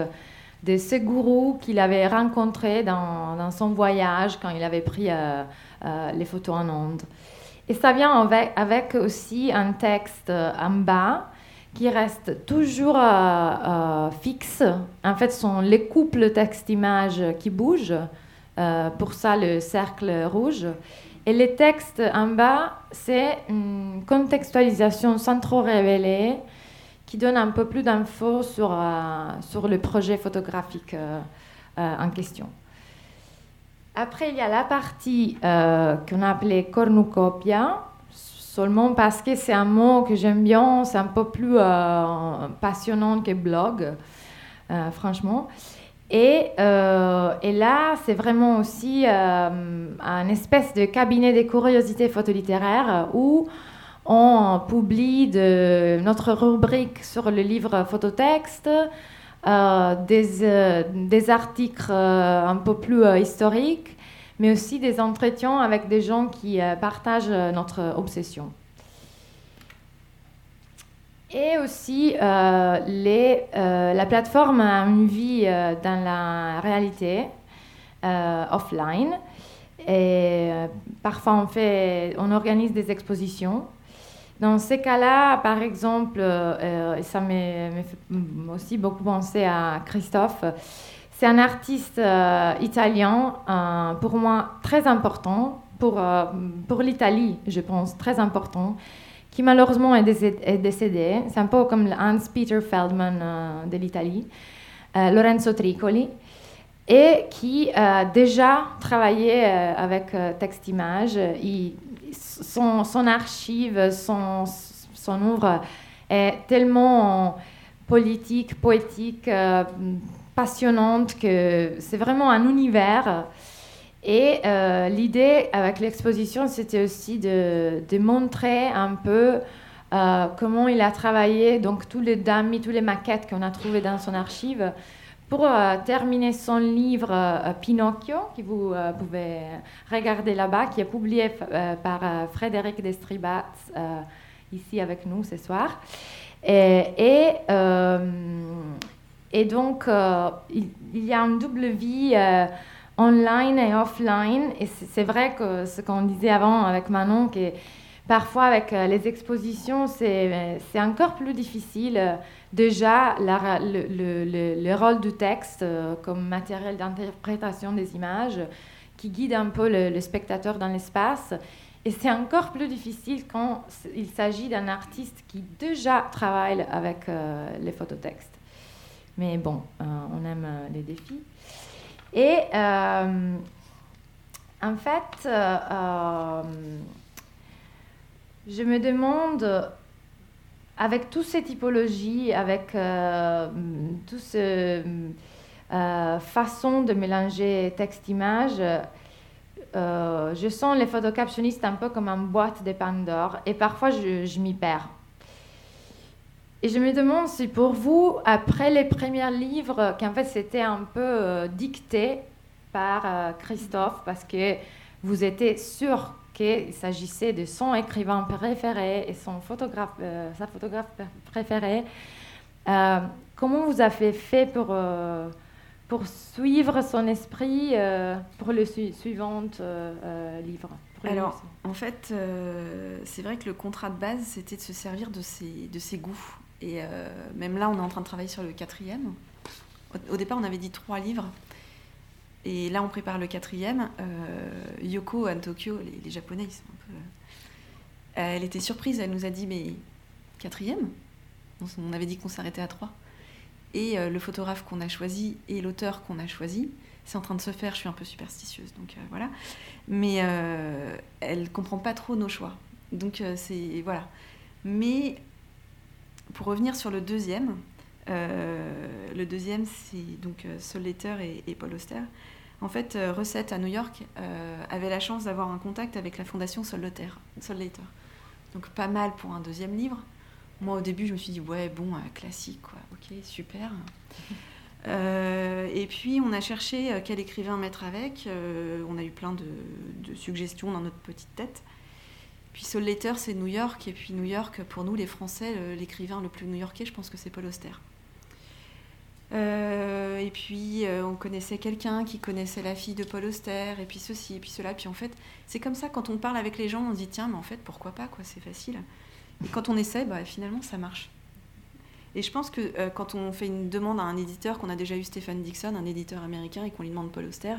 de ce gourou qu'il avait rencontré dans, son voyage quand il avait pris euh, euh, les photos en Inde. Et ça vient avec, avec, aussi un texte en bas qui reste toujours euh, fixe. En fait, ce sont les couples texte-image qui bougent. Pour ça, le cercle rouge. Et les textes en bas, c'est une contextualisation sans trop révéler qui donne un peu plus d'infos sur, euh, sur le projet photographique euh, euh, en question. Après, il y a la partie qu'on a appelée cornucopia, seulement parce que c'est un mot que j'aime bien, c'est un peu plus passionnant que blog, franchement. Euh, et, là, c'est vraiment aussi euh, un espèce de cabinet des curiosités photolittéraires où on publie de, notre rubrique sur le livre phototexte, euh, des, des, articles un peu plus historiques, mais aussi des entretiens avec des gens qui partagent notre obsession. Et aussi, euh, euh, la plateforme a une vie euh, dans la réalité, offline. Parfois, on, fait, on organise des expositions. Dans ces cas-là, par exemple, ça me fait aussi beaucoup penser à Christophe, c'est un artiste italien, pour moi très important, pour, pour l'Italie, je pense, très important qui malheureusement est décédé. C'est un peu comme Hans-Peter Feldman euh, de l'Italie, euh, Lorenzo Tricoli, et qui a déjà travaillé euh, avec texte-image. Son, archive, son, son est tellement politique, poétique, passionnante que c'est vraiment un univers et euh, l'idée avec l'exposition, c'était aussi de, montrer un peu euh, comment il a travaillé, donc tous les dummies, toutes les maquettes qu'on a trouvées dans son archive, pour terminer son livre Pinocchio, que vous pouvez regarder là-bas, qui est publié par Frédéric Destribat ici avec nous ce soir. Et, donc, il, y a une double vie online et offline. Et c'est vrai que ce qu'on disait avant avec Manon, que parfois avec euh, les expositions, c'est encore plus difficile. Déjà, le, le, le, rôle du texte euh, comme matériel d'interprétation des images qui guide un peu le, spectateur dans l'espace. Et c'est encore plus difficile quand il s'agit d'un artiste qui déjà travaille avec euh, les phototextes. Mais bon, on aime les défis. Et euh, en fait, euh, euh, je me demande, avec toutes ces typologies, avec toutes ces façons de mélanger texte-image, je sens les photocaptionnistes un peu comme une boîte de Pandore et parfois je m'y perds. Et je me demande si pour vous, après les premiers livres, qu'en fait c'était un peu euh, dicté par euh, Christophe, parce que vous étiez sûr qu'il s'agissait de son écrivain préféré et son photographe, euh, sa photographe préférée, comment vous avez fait pour, pour suivre son esprit pour le suivant livre alors, en fait, c'est vrai que le contrat de base, c'était de se servir de ses, de ses goûts. Et euh, même là, on est en train de travailler sur le quatrième. Au, départ, on avait dit trois livres. Et là, on prépare le quatrième. Euh, Yoko à Tokyo, les, Japonais, ils sont un peu. Euh, elle était surprise, elle nous a dit Mais quatrième? On avait dit qu'on s'arrêtait à trois. Et le photographe qu'on a choisi et l'auteur qu'on a choisi, c'est en train de se faire, je suis un peu superstitieuse, donc voilà. Mais elle comprend pas trop nos choix. Donc c'est. Voilà. Mais pour revenir sur le deuxième, euh, le deuxième, c'est donc euh, Sol Letter et, Paul Auster. En fait, euh, Recette à New York avait la chance d'avoir un contact avec la fondation Sol Letter. Donc pas mal pour un deuxième livre. Moi, au début, je me suis dit, ouais, bon, classique, quoi. Ok, super. et puis, on a cherché quel écrivain mettre avec. on a eu plein de, de, suggestions dans notre petite tête. Puis Soul Letter, c'est New York. Et puis New York, pour nous, les Français, l'écrivain le plus new-yorkais, je pense que c'est Paul Auster. Euh, et puis, euh, on connaissait quelqu'un qui connaissait la fille de Paul Auster, et puis ceci, et puis cela. Puis en fait, c'est comme ça, quand on parle avec les gens, on se dit, tiens, mais en fait, pourquoi pas, quoi, c'est facile. Et quand on essaie, bah, finalement, ça marche. Et je pense que euh, quand on fait une demande à un éditeur, qu'on a déjà eu Stéphane Dixon, un éditeur américain, et qu'on lui demande Paul Auster,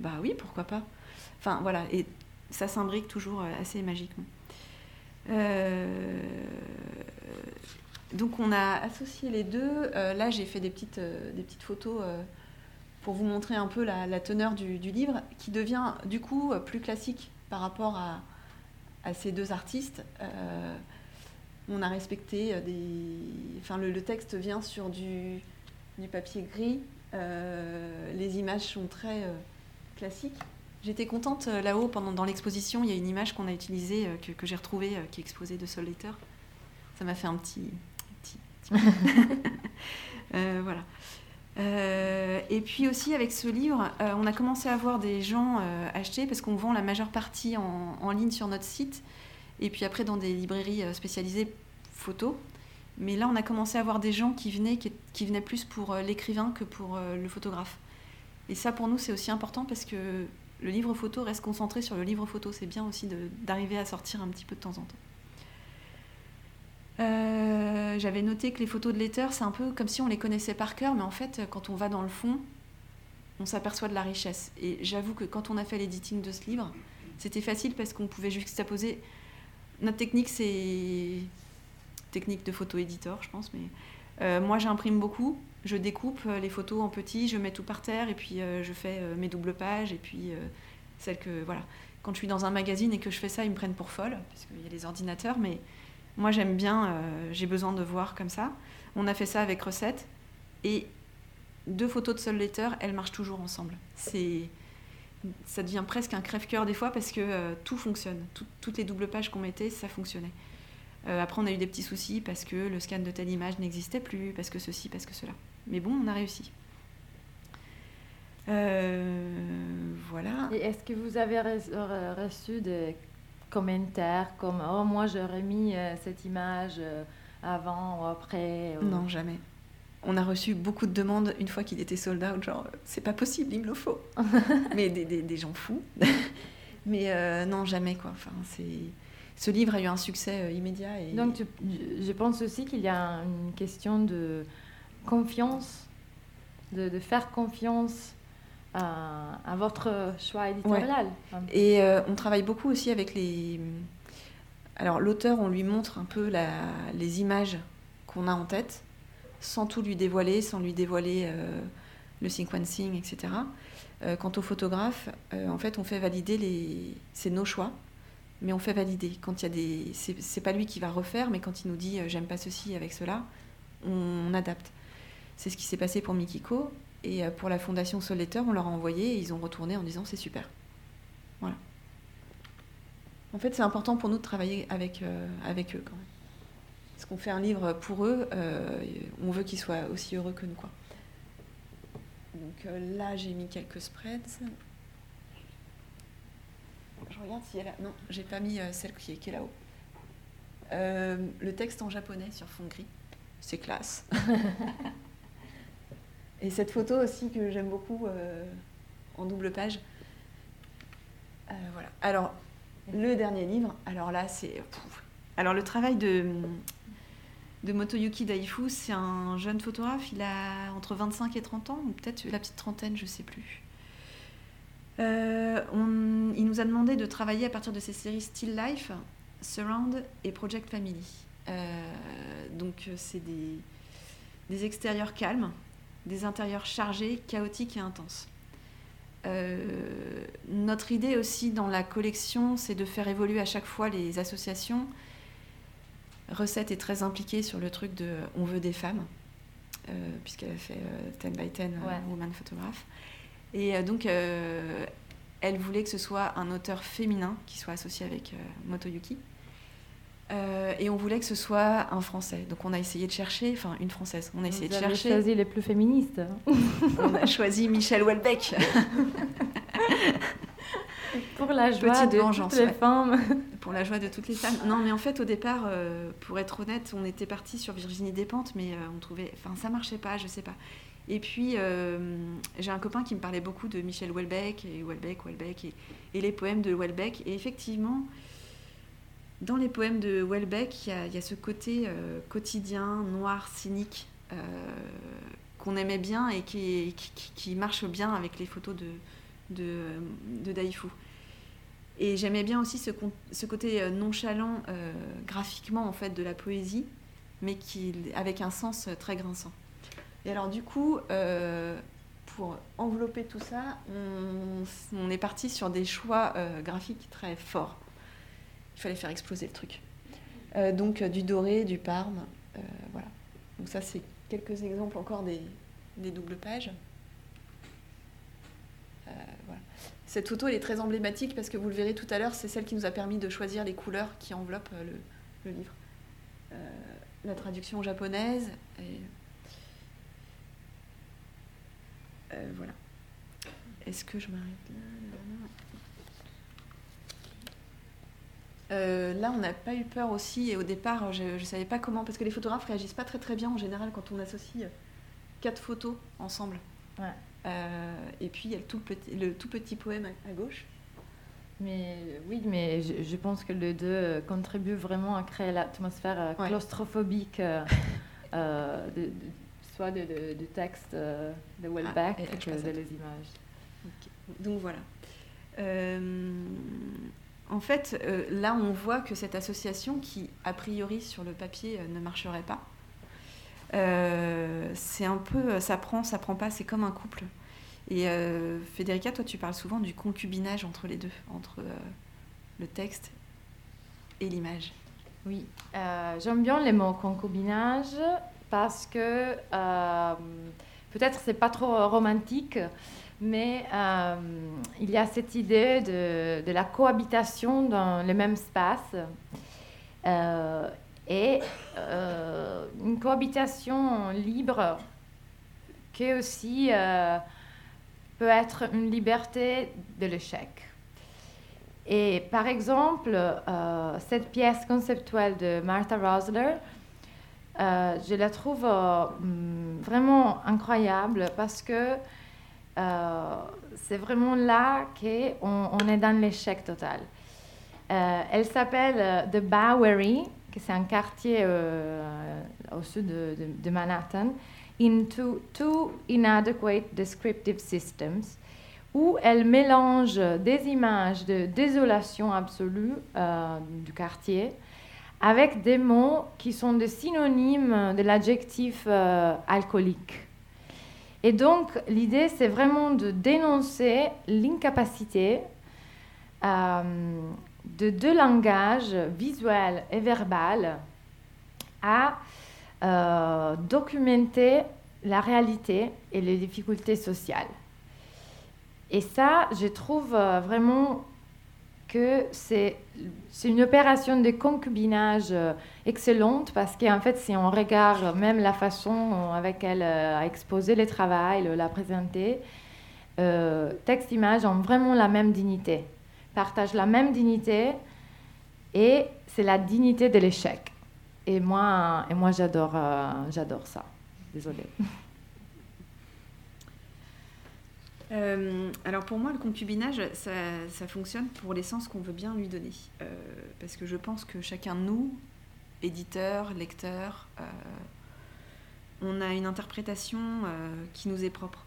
bah oui, pourquoi pas. Enfin, voilà. Et ça s'imbrique toujours euh, assez magiquement. Euh, donc on a associé les deux. Euh, là, j'ai fait des petites, des petites photos pour vous montrer un peu la, teneur du, livre, qui devient du coup plus classique par rapport à, ces deux artistes. on a respecté des... Enfin, le, texte vient sur du, du papier gris. les images sont très classiques. J'étais contente euh, là-haut pendant dans l'exposition. Il y a une image qu'on a utilisée euh, que, j'ai retrouvée euh, qui est exposée de Sol Letter. Ça m'a fait un petit, petit, voilà. et puis aussi avec ce livre, on a commencé à voir des gens acheter parce qu'on vend la majeure partie en, en, ligne sur notre site et puis après dans des librairies spécialisées photos. Mais là, on a commencé à voir des gens qui venaient, qui, qui venaient plus pour l'écrivain que pour le photographe. Et ça, pour nous, c'est aussi important parce que le livre photo reste concentré sur le livre photo. C'est bien aussi d'arriver à sortir un petit peu de temps en temps. Euh, j'avais noté que les photos de Letter, c'est un peu comme si on les connaissait par cœur, mais en fait, quand on va dans le fond, on s'aperçoit de la richesse. Et j'avoue que quand on a fait l'éditing de ce livre, c'était facile parce qu'on pouvait juxtaposer. Notre technique, c'est technique de photo éditeur, je pense, mais euh, moi, j'imprime beaucoup. Je découpe euh, les photos en petits, je mets tout par terre et puis euh, je fais mes doubles pages et puis celles que voilà. Quand je suis dans un magazine et que je fais ça, ils me prennent pour folle parce qu'il y a les ordinateurs, mais moi j'aime bien, j'ai besoin de voir comme ça. On a fait ça avec recette et deux photos de Sol Letter, elles marchent toujours ensemble. C'est ça devient presque un crève-cœur des fois parce que tout fonctionne. toutes les doubles pages qu'on mettait, ça fonctionnait. Euh, après, on a eu des petits soucis parce que le scan de telle image n'existait plus, parce que ceci, parce que cela. Mais bon, on a réussi. voilà. Et est-ce que vous avez reçu des commentaires comme Oh, moi j'aurais mis cette image avant ou après Non, jamais. On a reçu beaucoup de demandes une fois qu'il était sold out, genre c'est pas possible, il me le faut. Mais des, des, des, gens fous. Mais non, jamais quoi. Enfin, c'est ce livre a eu un succès euh, immédiat. Et... Donc, je pense aussi qu'il y a une question de confiance, de, faire confiance à, votre choix éditorial. Et euh, on travaille beaucoup aussi avec les. Alors, l'auteur, on lui montre un peu les images qu'on a en tête, sans tout lui dévoiler, sans lui dévoiler euh, le sequencing, etc. quant au photographe, en fait, on fait valider les. C'est nos choix mais on fait valider. Quand il y a des, c'est pas lui qui va refaire, mais quand il nous dit euh, j'aime pas ceci avec cela, on, adapte. C'est ce qui s'est passé pour Mikiko et euh, pour la fondation Soletter, on leur a envoyé et ils ont retourné en disant c'est super. Voilà. En fait, c'est important pour nous de travailler avec, euh, eux quand même. Parce qu'on fait un livre pour eux, on veut qu'ils soient aussi heureux que nous. Quoi. Donc là, j'ai mis quelques spreads. Je regarde si elle a. Non, j'ai pas mis euh, celle qui est, là-haut. Euh, le texte en japonais sur fond gris, c'est classe. Et cette photo aussi que j'aime beaucoup euh, en double page. voilà. Alors, le dernier livre, alors là, c'est. Alors, le travail de, de Motoyuki Daifu, c'est un jeune photographe. Il a entre 25 et 30 ans, ou peut-être la petite trentaine, je sais plus. Euh, il nous a demandé de travailler à partir de ces séries Still Life, Surround et Project Family. Euh, donc euh, c'est des, extérieurs calmes, des intérieurs chargés, chaotiques et intenses. notre idée aussi dans la collection, c'est de faire évoluer à chaque fois les associations. Recette est très impliquée sur le truc de On veut des femmes, puisqu'elle a fait 10 by 10 Woman Photograph. Et euh, donc, euh, elle voulait que ce soit un auteur féminin qui soit associé avec euh, et on voulait que ce soit un Français. Donc on a essayé de chercher, enfin une Française. On a essayé Vous de chercher. choisi les plus féministes. on a choisi Michel Houellebecq. pour la joie de toutes les femmes. Pour la joie de toutes les femmes. Non, mais en fait, au départ, pour être honnête, on était parti sur Virginie Despentes, mais on trouvait, enfin, ça marchait pas, je sais pas. Et puis, euh, j'ai un copain qui me parlait beaucoup de Michel Houellebecq, et Houellebecq, Houellebecq, et, les poèmes de Houellebecq. Et effectivement, dans les poèmes de Houellebecq, il y, a ce côté euh, quotidien, noir, cynique, euh, qu'on aimait bien et qui, marche bien avec les photos de, de, Daifou. Et j'aimais bien aussi ce, côté nonchalant graphiquement en fait de la poésie, mais qui, avec un sens très grinçant. Et alors du coup, euh, pour envelopper tout ça, on, est parti sur des choix euh, graphiques très forts. Il fallait faire exploser le truc. Euh, donc du doré, du parme, voilà. Donc ça, c'est quelques exemples encore des, doubles pages. voilà. Cette photo, elle est très emblématique parce que vous le verrez tout à l'heure, c'est celle qui nous a permis de choisir les couleurs qui enveloppent le, livre. la traduction japonaise. Euh, voilà. Est-ce que je m'arrête là? Euh, là, on n'a pas eu peur aussi, et au départ, je ne savais pas comment, parce que les photographes réagissent pas très très bien en général quand on associe quatre photos ensemble. Euh, et puis il y a le tout petit, le tout petit poème à, gauche. Mais oui, mais je, pense que les deux contribuent vraiment à créer l'atmosphère claustrophobique de, soit de, de, texte euh, de Welbeck ah, que de les images. Donc voilà. Euh, en fait, euh, là, on voit que cette association, qui a priori sur le papier ne marcherait pas, c'est un peu, ça prend, ça prend pas, c'est comme un couple. Et Federica, toi, tu parles souvent du concubinage entre les deux, entre le texte et l'image. Oui, j'aime bien les mots concubinage parce que euh, peut-être c'est pas trop romantique, mais euh, il y a cette idée de, la cohabitation dans le même espace euh, et une cohabitation libre qui aussi peut être une liberté de l'échec. Et par exemple, euh, cette pièce conceptuelle de Martha Rosler, euh, je la trouve euh, vraiment incroyable parce que c'est vraiment là qu'on on est dans l'échec total. elle s'appelle The Bowery, que c'est un quartier au sud de, de Manhattan, into two inadequate descriptive systems où elle mélange des images de désolation absolue euh, du quartier avec des mots qui sont des synonymes de l'adjectif euh, alcoolique. Et donc, l'idée, c'est vraiment de dénoncer l'incapacité euh, de deux langages, visuel et verbal, à documenter la réalité et les difficultés sociales. Et ça, je trouve euh, vraiment que c'est une opération de concubinage euh, excellente parce qu'en fait, si on regarde même la façon avec elle a exposé le travail, l'a présenté, euh, texte-image ont vraiment la même dignité, partagent la même dignité et c'est la dignité de l'échec. Et moi, et moi j'adore, j'adore ça. Désolée. Euh, alors pour moi, le concubinage, ça, fonctionne pour l'essence qu'on veut bien lui donner. Euh, parce que je pense que chacun de nous, éditeur, lecteur, euh, on a une interprétation qui nous est propre.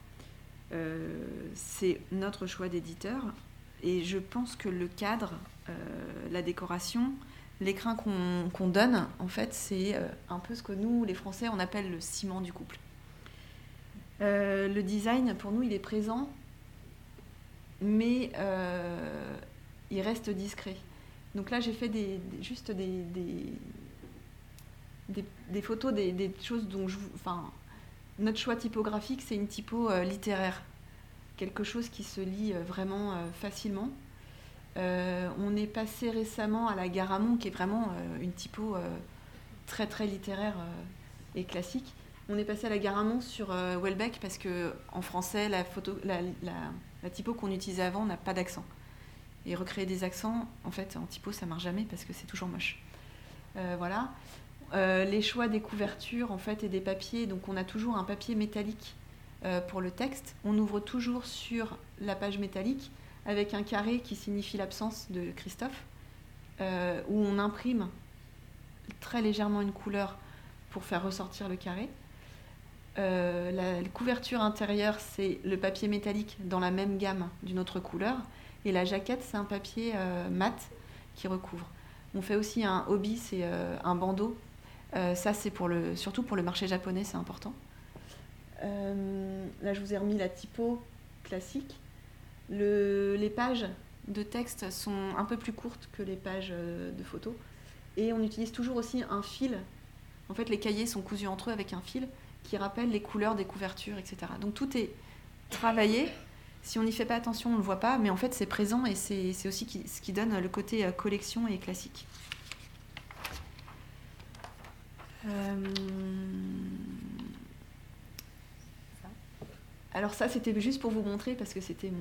c'est notre choix d'éditeur. Et je pense que le cadre, la décoration, l'écrin qu'on donne, en fait, c'est un peu ce que nous, les Français, on appelle le ciment du couple. Euh, le design, pour nous, il est présent, mais euh, il reste discret. Donc là, j'ai fait des, juste des, photos, des, choses dont je... Enfin, notre choix typographique, c'est une typo euh, littéraire. Quelque chose qui se lit vraiment facilement. on est passé récemment à la Garamond, qui est vraiment une typo très très littéraire et classique on est passé à la Garamond sur euh, Welbeck parce que en français, la, typo qu'on utilisait avant n'a pas d'accent. Et recréer des accents, en fait, en typo, ça marche jamais parce que c'est toujours moche. Euh, voilà. Euh, les choix des couvertures, en fait, et des papiers. Donc, on a toujours un papier métallique pour le texte. On ouvre toujours sur la page métallique avec un carré qui signifie l'absence de Christophe, où on imprime très légèrement une couleur pour faire ressortir le carré. Euh, la, couverture intérieure, c'est le papier métallique dans la même gamme d'une autre couleur. Et la jaquette, c'est un papier euh, mat qui recouvre. On fait aussi un hobby, c'est euh, un bandeau. ça, c'est pour le, surtout pour le marché japonais, c'est important. là, je vous ai remis la typo classique. les pages de texte sont un peu plus courtes que les pages de photos. Et on utilise toujours aussi un fil. En fait, les cahiers sont cousus entre eux avec un fil qui rappellent les couleurs des couvertures, etc. Donc tout est travaillé. Si on n'y fait pas attention, on ne le voit pas, mais en fait c'est présent et c'est aussi ce qui donne le côté euh, collection et classique. Euh, alors ça, c'était juste pour vous montrer parce que c'était.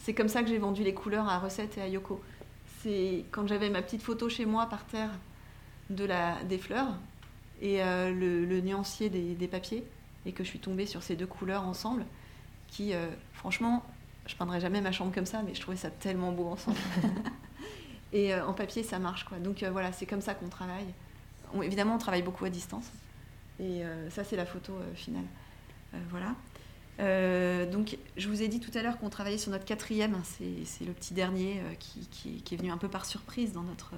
C'est comme ça que j'ai vendu les couleurs à Recette et à Yoko. C'est quand j'avais ma petite photo chez moi par terre des fleurs, et euh, le, nuancier des, papiers, et que je suis tombée sur ces deux couleurs ensemble, qui, euh, franchement, je peindrais jamais ma chambre comme ça, mais je trouvais ça tellement beau ensemble. et euh, en papier, ça marche, quoi. Donc voilà, c'est comme ça qu'on travaille. évidemment, on travaille beaucoup à distance, et ça, c'est la photo finale. voilà. donc, je vous ai dit tout à l'heure qu'on travaillait sur notre quatrième, hein, c'est le petit dernier qui, qui, est venu un peu par surprise dans notre,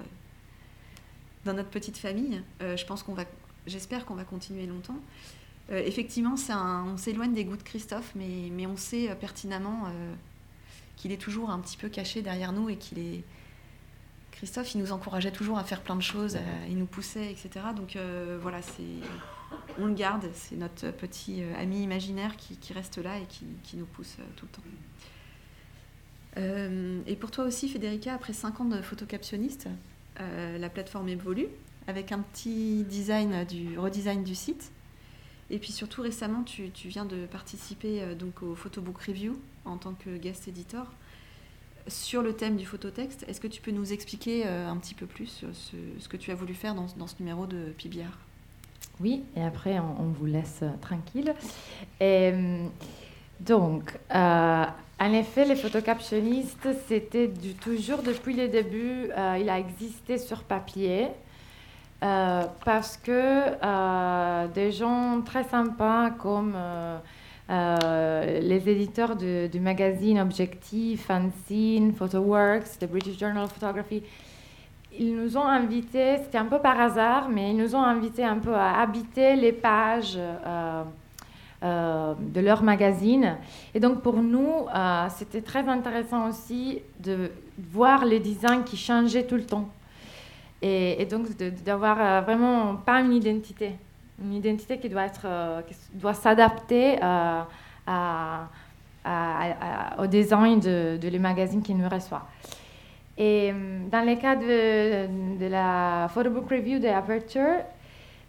dans notre petite famille. je pense qu'on va j'espère qu'on va continuer longtemps. Euh, effectivement, on s'éloigne des goûts de Christophe, mais, on sait euh, pertinemment euh, qu'il est toujours un petit peu caché derrière nous et qu'il est. Christophe, il nous encourageait toujours à faire plein de choses, il nous poussait, etc. Donc voilà, on le garde, c'est notre petit ami imaginaire qui, reste là et qui, nous pousse tout le temps. et pour toi aussi, Federica, après 5 ans de photocaptionniste, la plateforme évolue avec un petit design du redesign du site. Et puis surtout récemment, tu, viens de participer donc au Photobook Review en tant que guest editor sur le thème du phototexte. Est-ce que tu peux nous expliquer un petit peu plus ce, que tu as voulu faire dans, dans ce numéro de PBR Oui, et après on, vous laisse tranquille. Donc, euh, en effet, les photocaptionnistes, c'était toujours depuis le début, euh, il a existé sur papier. Euh, parce que des gens très sympas comme les éditeurs du magazine Objectif, Fanzine, Photoworks, the British Journal of Photography, ils nous ont invités, c'était un peu par hasard, mais ils nous ont invités un peu à habiter les pages euh, de leur magazine. Et donc pour nous, euh, c'était très intéressant aussi de voir les designs qui changeaient tout le temps. Et, donc d'avoir euh, vraiment pas une identité, une identité qui doit, être, qui doit s'adapter à, au design de, de les magazines qui nous reçoivent. Et dans le cas de, la Photobook Review de Aperture,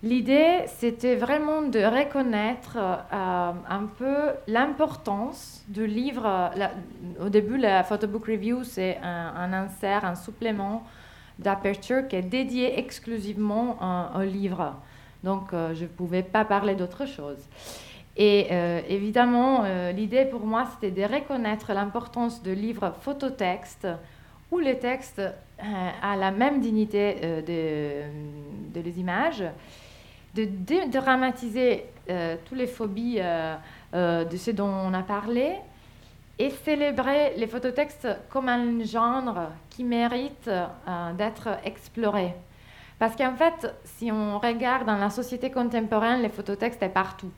L'idée, c'était vraiment de reconnaître euh, un peu l'importance du livre. au début, la Photobook Review, c'est un, insert, un supplément d'aperture qui est dédié exclusivement au livre. Donc, euh, je ne pouvais pas parler d'autre chose. Et euh, évidemment, l'idée pour moi, c'était de reconnaître l'importance de livres phototextes où les textes a la même dignité de, les images de dédramatiser euh, toutes les phobies euh, euh, de ce dont on a parlé et célébrer les phototextes comme un genre qui mérite d'être exploré. Parce qu'en fait, si on regarde dans la société contemporaine, les phototextes sont partout.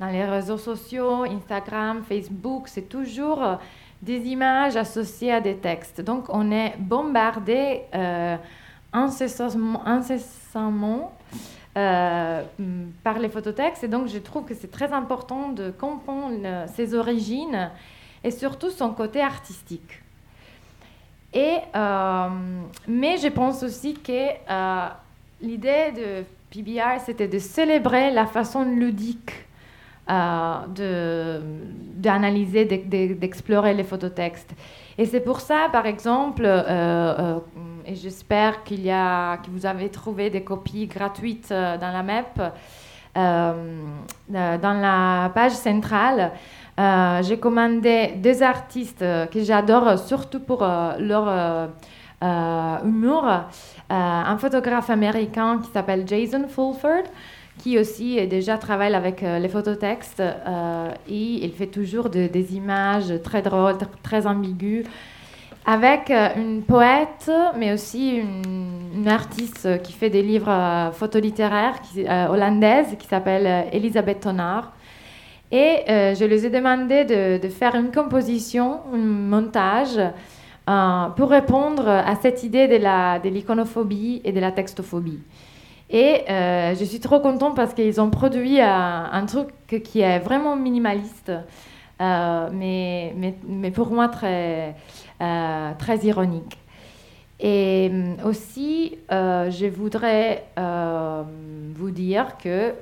Dans les réseaux sociaux, Instagram, Facebook, c'est toujours des images associées à des textes. Donc on est bombardé incessamment, incessamment euh, par les phototextes. Et donc, je trouve que c'est très important de comprendre ses origines et surtout son côté artistique. Et, euh, mais je pense aussi que euh, l'idée de PBR, c'était de célébrer la façon ludique d'analyser, d'explorer les phototextes. Et c'est pour ça, par exemple, et j'espère qu'il y a, que vous avez trouvé des copies gratuites euh, dans la MEP. Euh, euh, dans la page centrale, j'ai commandé deux artistes que j'adore, surtout pour leur humour. un photographe américain qui s'appelle Jason Fulford, qui aussi déjà travaille avec les phototextes et il fait toujours des images très drôles, très ambiguës avec euh, une poète, mais aussi une, artiste qui fait des livres euh, photolittéraires euh, hollandaises qui s'appelle Elisabeth Tonard. Et je les ai demandé de, faire une composition, un montage, pour répondre à cette idée de l'iconophobie et de la textophobie. Et je suis trop contente parce qu'ils ont produit un truc qui est vraiment minimaliste, mais, mais, mais, pour moi très euh, très ironique. Et euh, aussi, euh, je voudrais vous dire que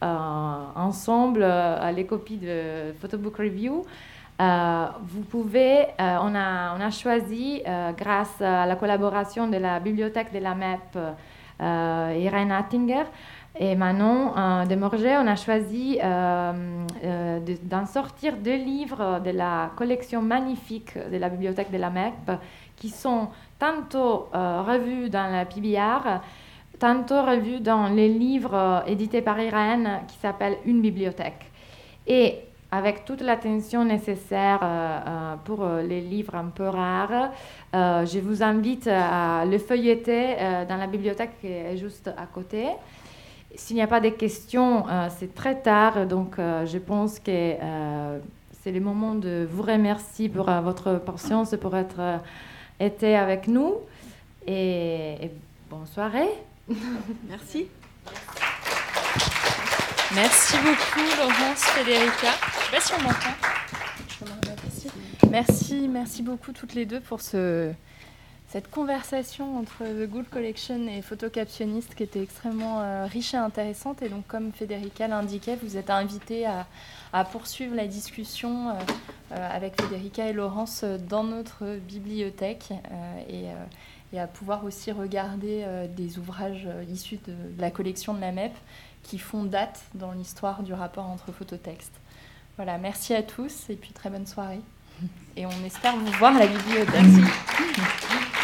ensemble, à les copies de Photobook Review, vous pouvez, on, a, on a choisi, grâce à la collaboration de la bibliothèque de la MEP, Irène Attinger, et Manon euh, de Morget, on a choisi euh, euh, d'en sortir deux livres de la collection magnifique de la bibliothèque de la MEP qui sont tantôt revus dans la PBR, tantôt revus dans les livres édités par Irène qui s'appellent Une bibliothèque. Et avec toute l'attention nécessaire pour les livres un peu rares, je vous invite à le feuilleter dans la bibliothèque qui est juste à côté. S'il n'y a pas de questions, euh, c'est très tard, donc euh, je pense que euh, c'est le moment de vous remercier pour votre patience et pour être été avec nous. Et, bonne soirée. Merci. Merci beaucoup, Laurence, Federica. Je ne sais pas si on m'entend. Merci, merci beaucoup toutes les deux pour ce cette conversation entre The Gould Collection et Photocaptionniste qui était extrêmement euh, riche et intéressante. Et donc, comme Federica l'indiquait, vous êtes invité à, poursuivre la discussion euh, euh, avec Federica et Laurence dans notre bibliothèque et, et, à pouvoir aussi regarder des ouvrages issus de, la collection de la MEP qui font date dans l'histoire du rapport entre phototexte. Voilà, merci à tous et puis très bonne soirée. Et on espère vous voir à la bibliothèque.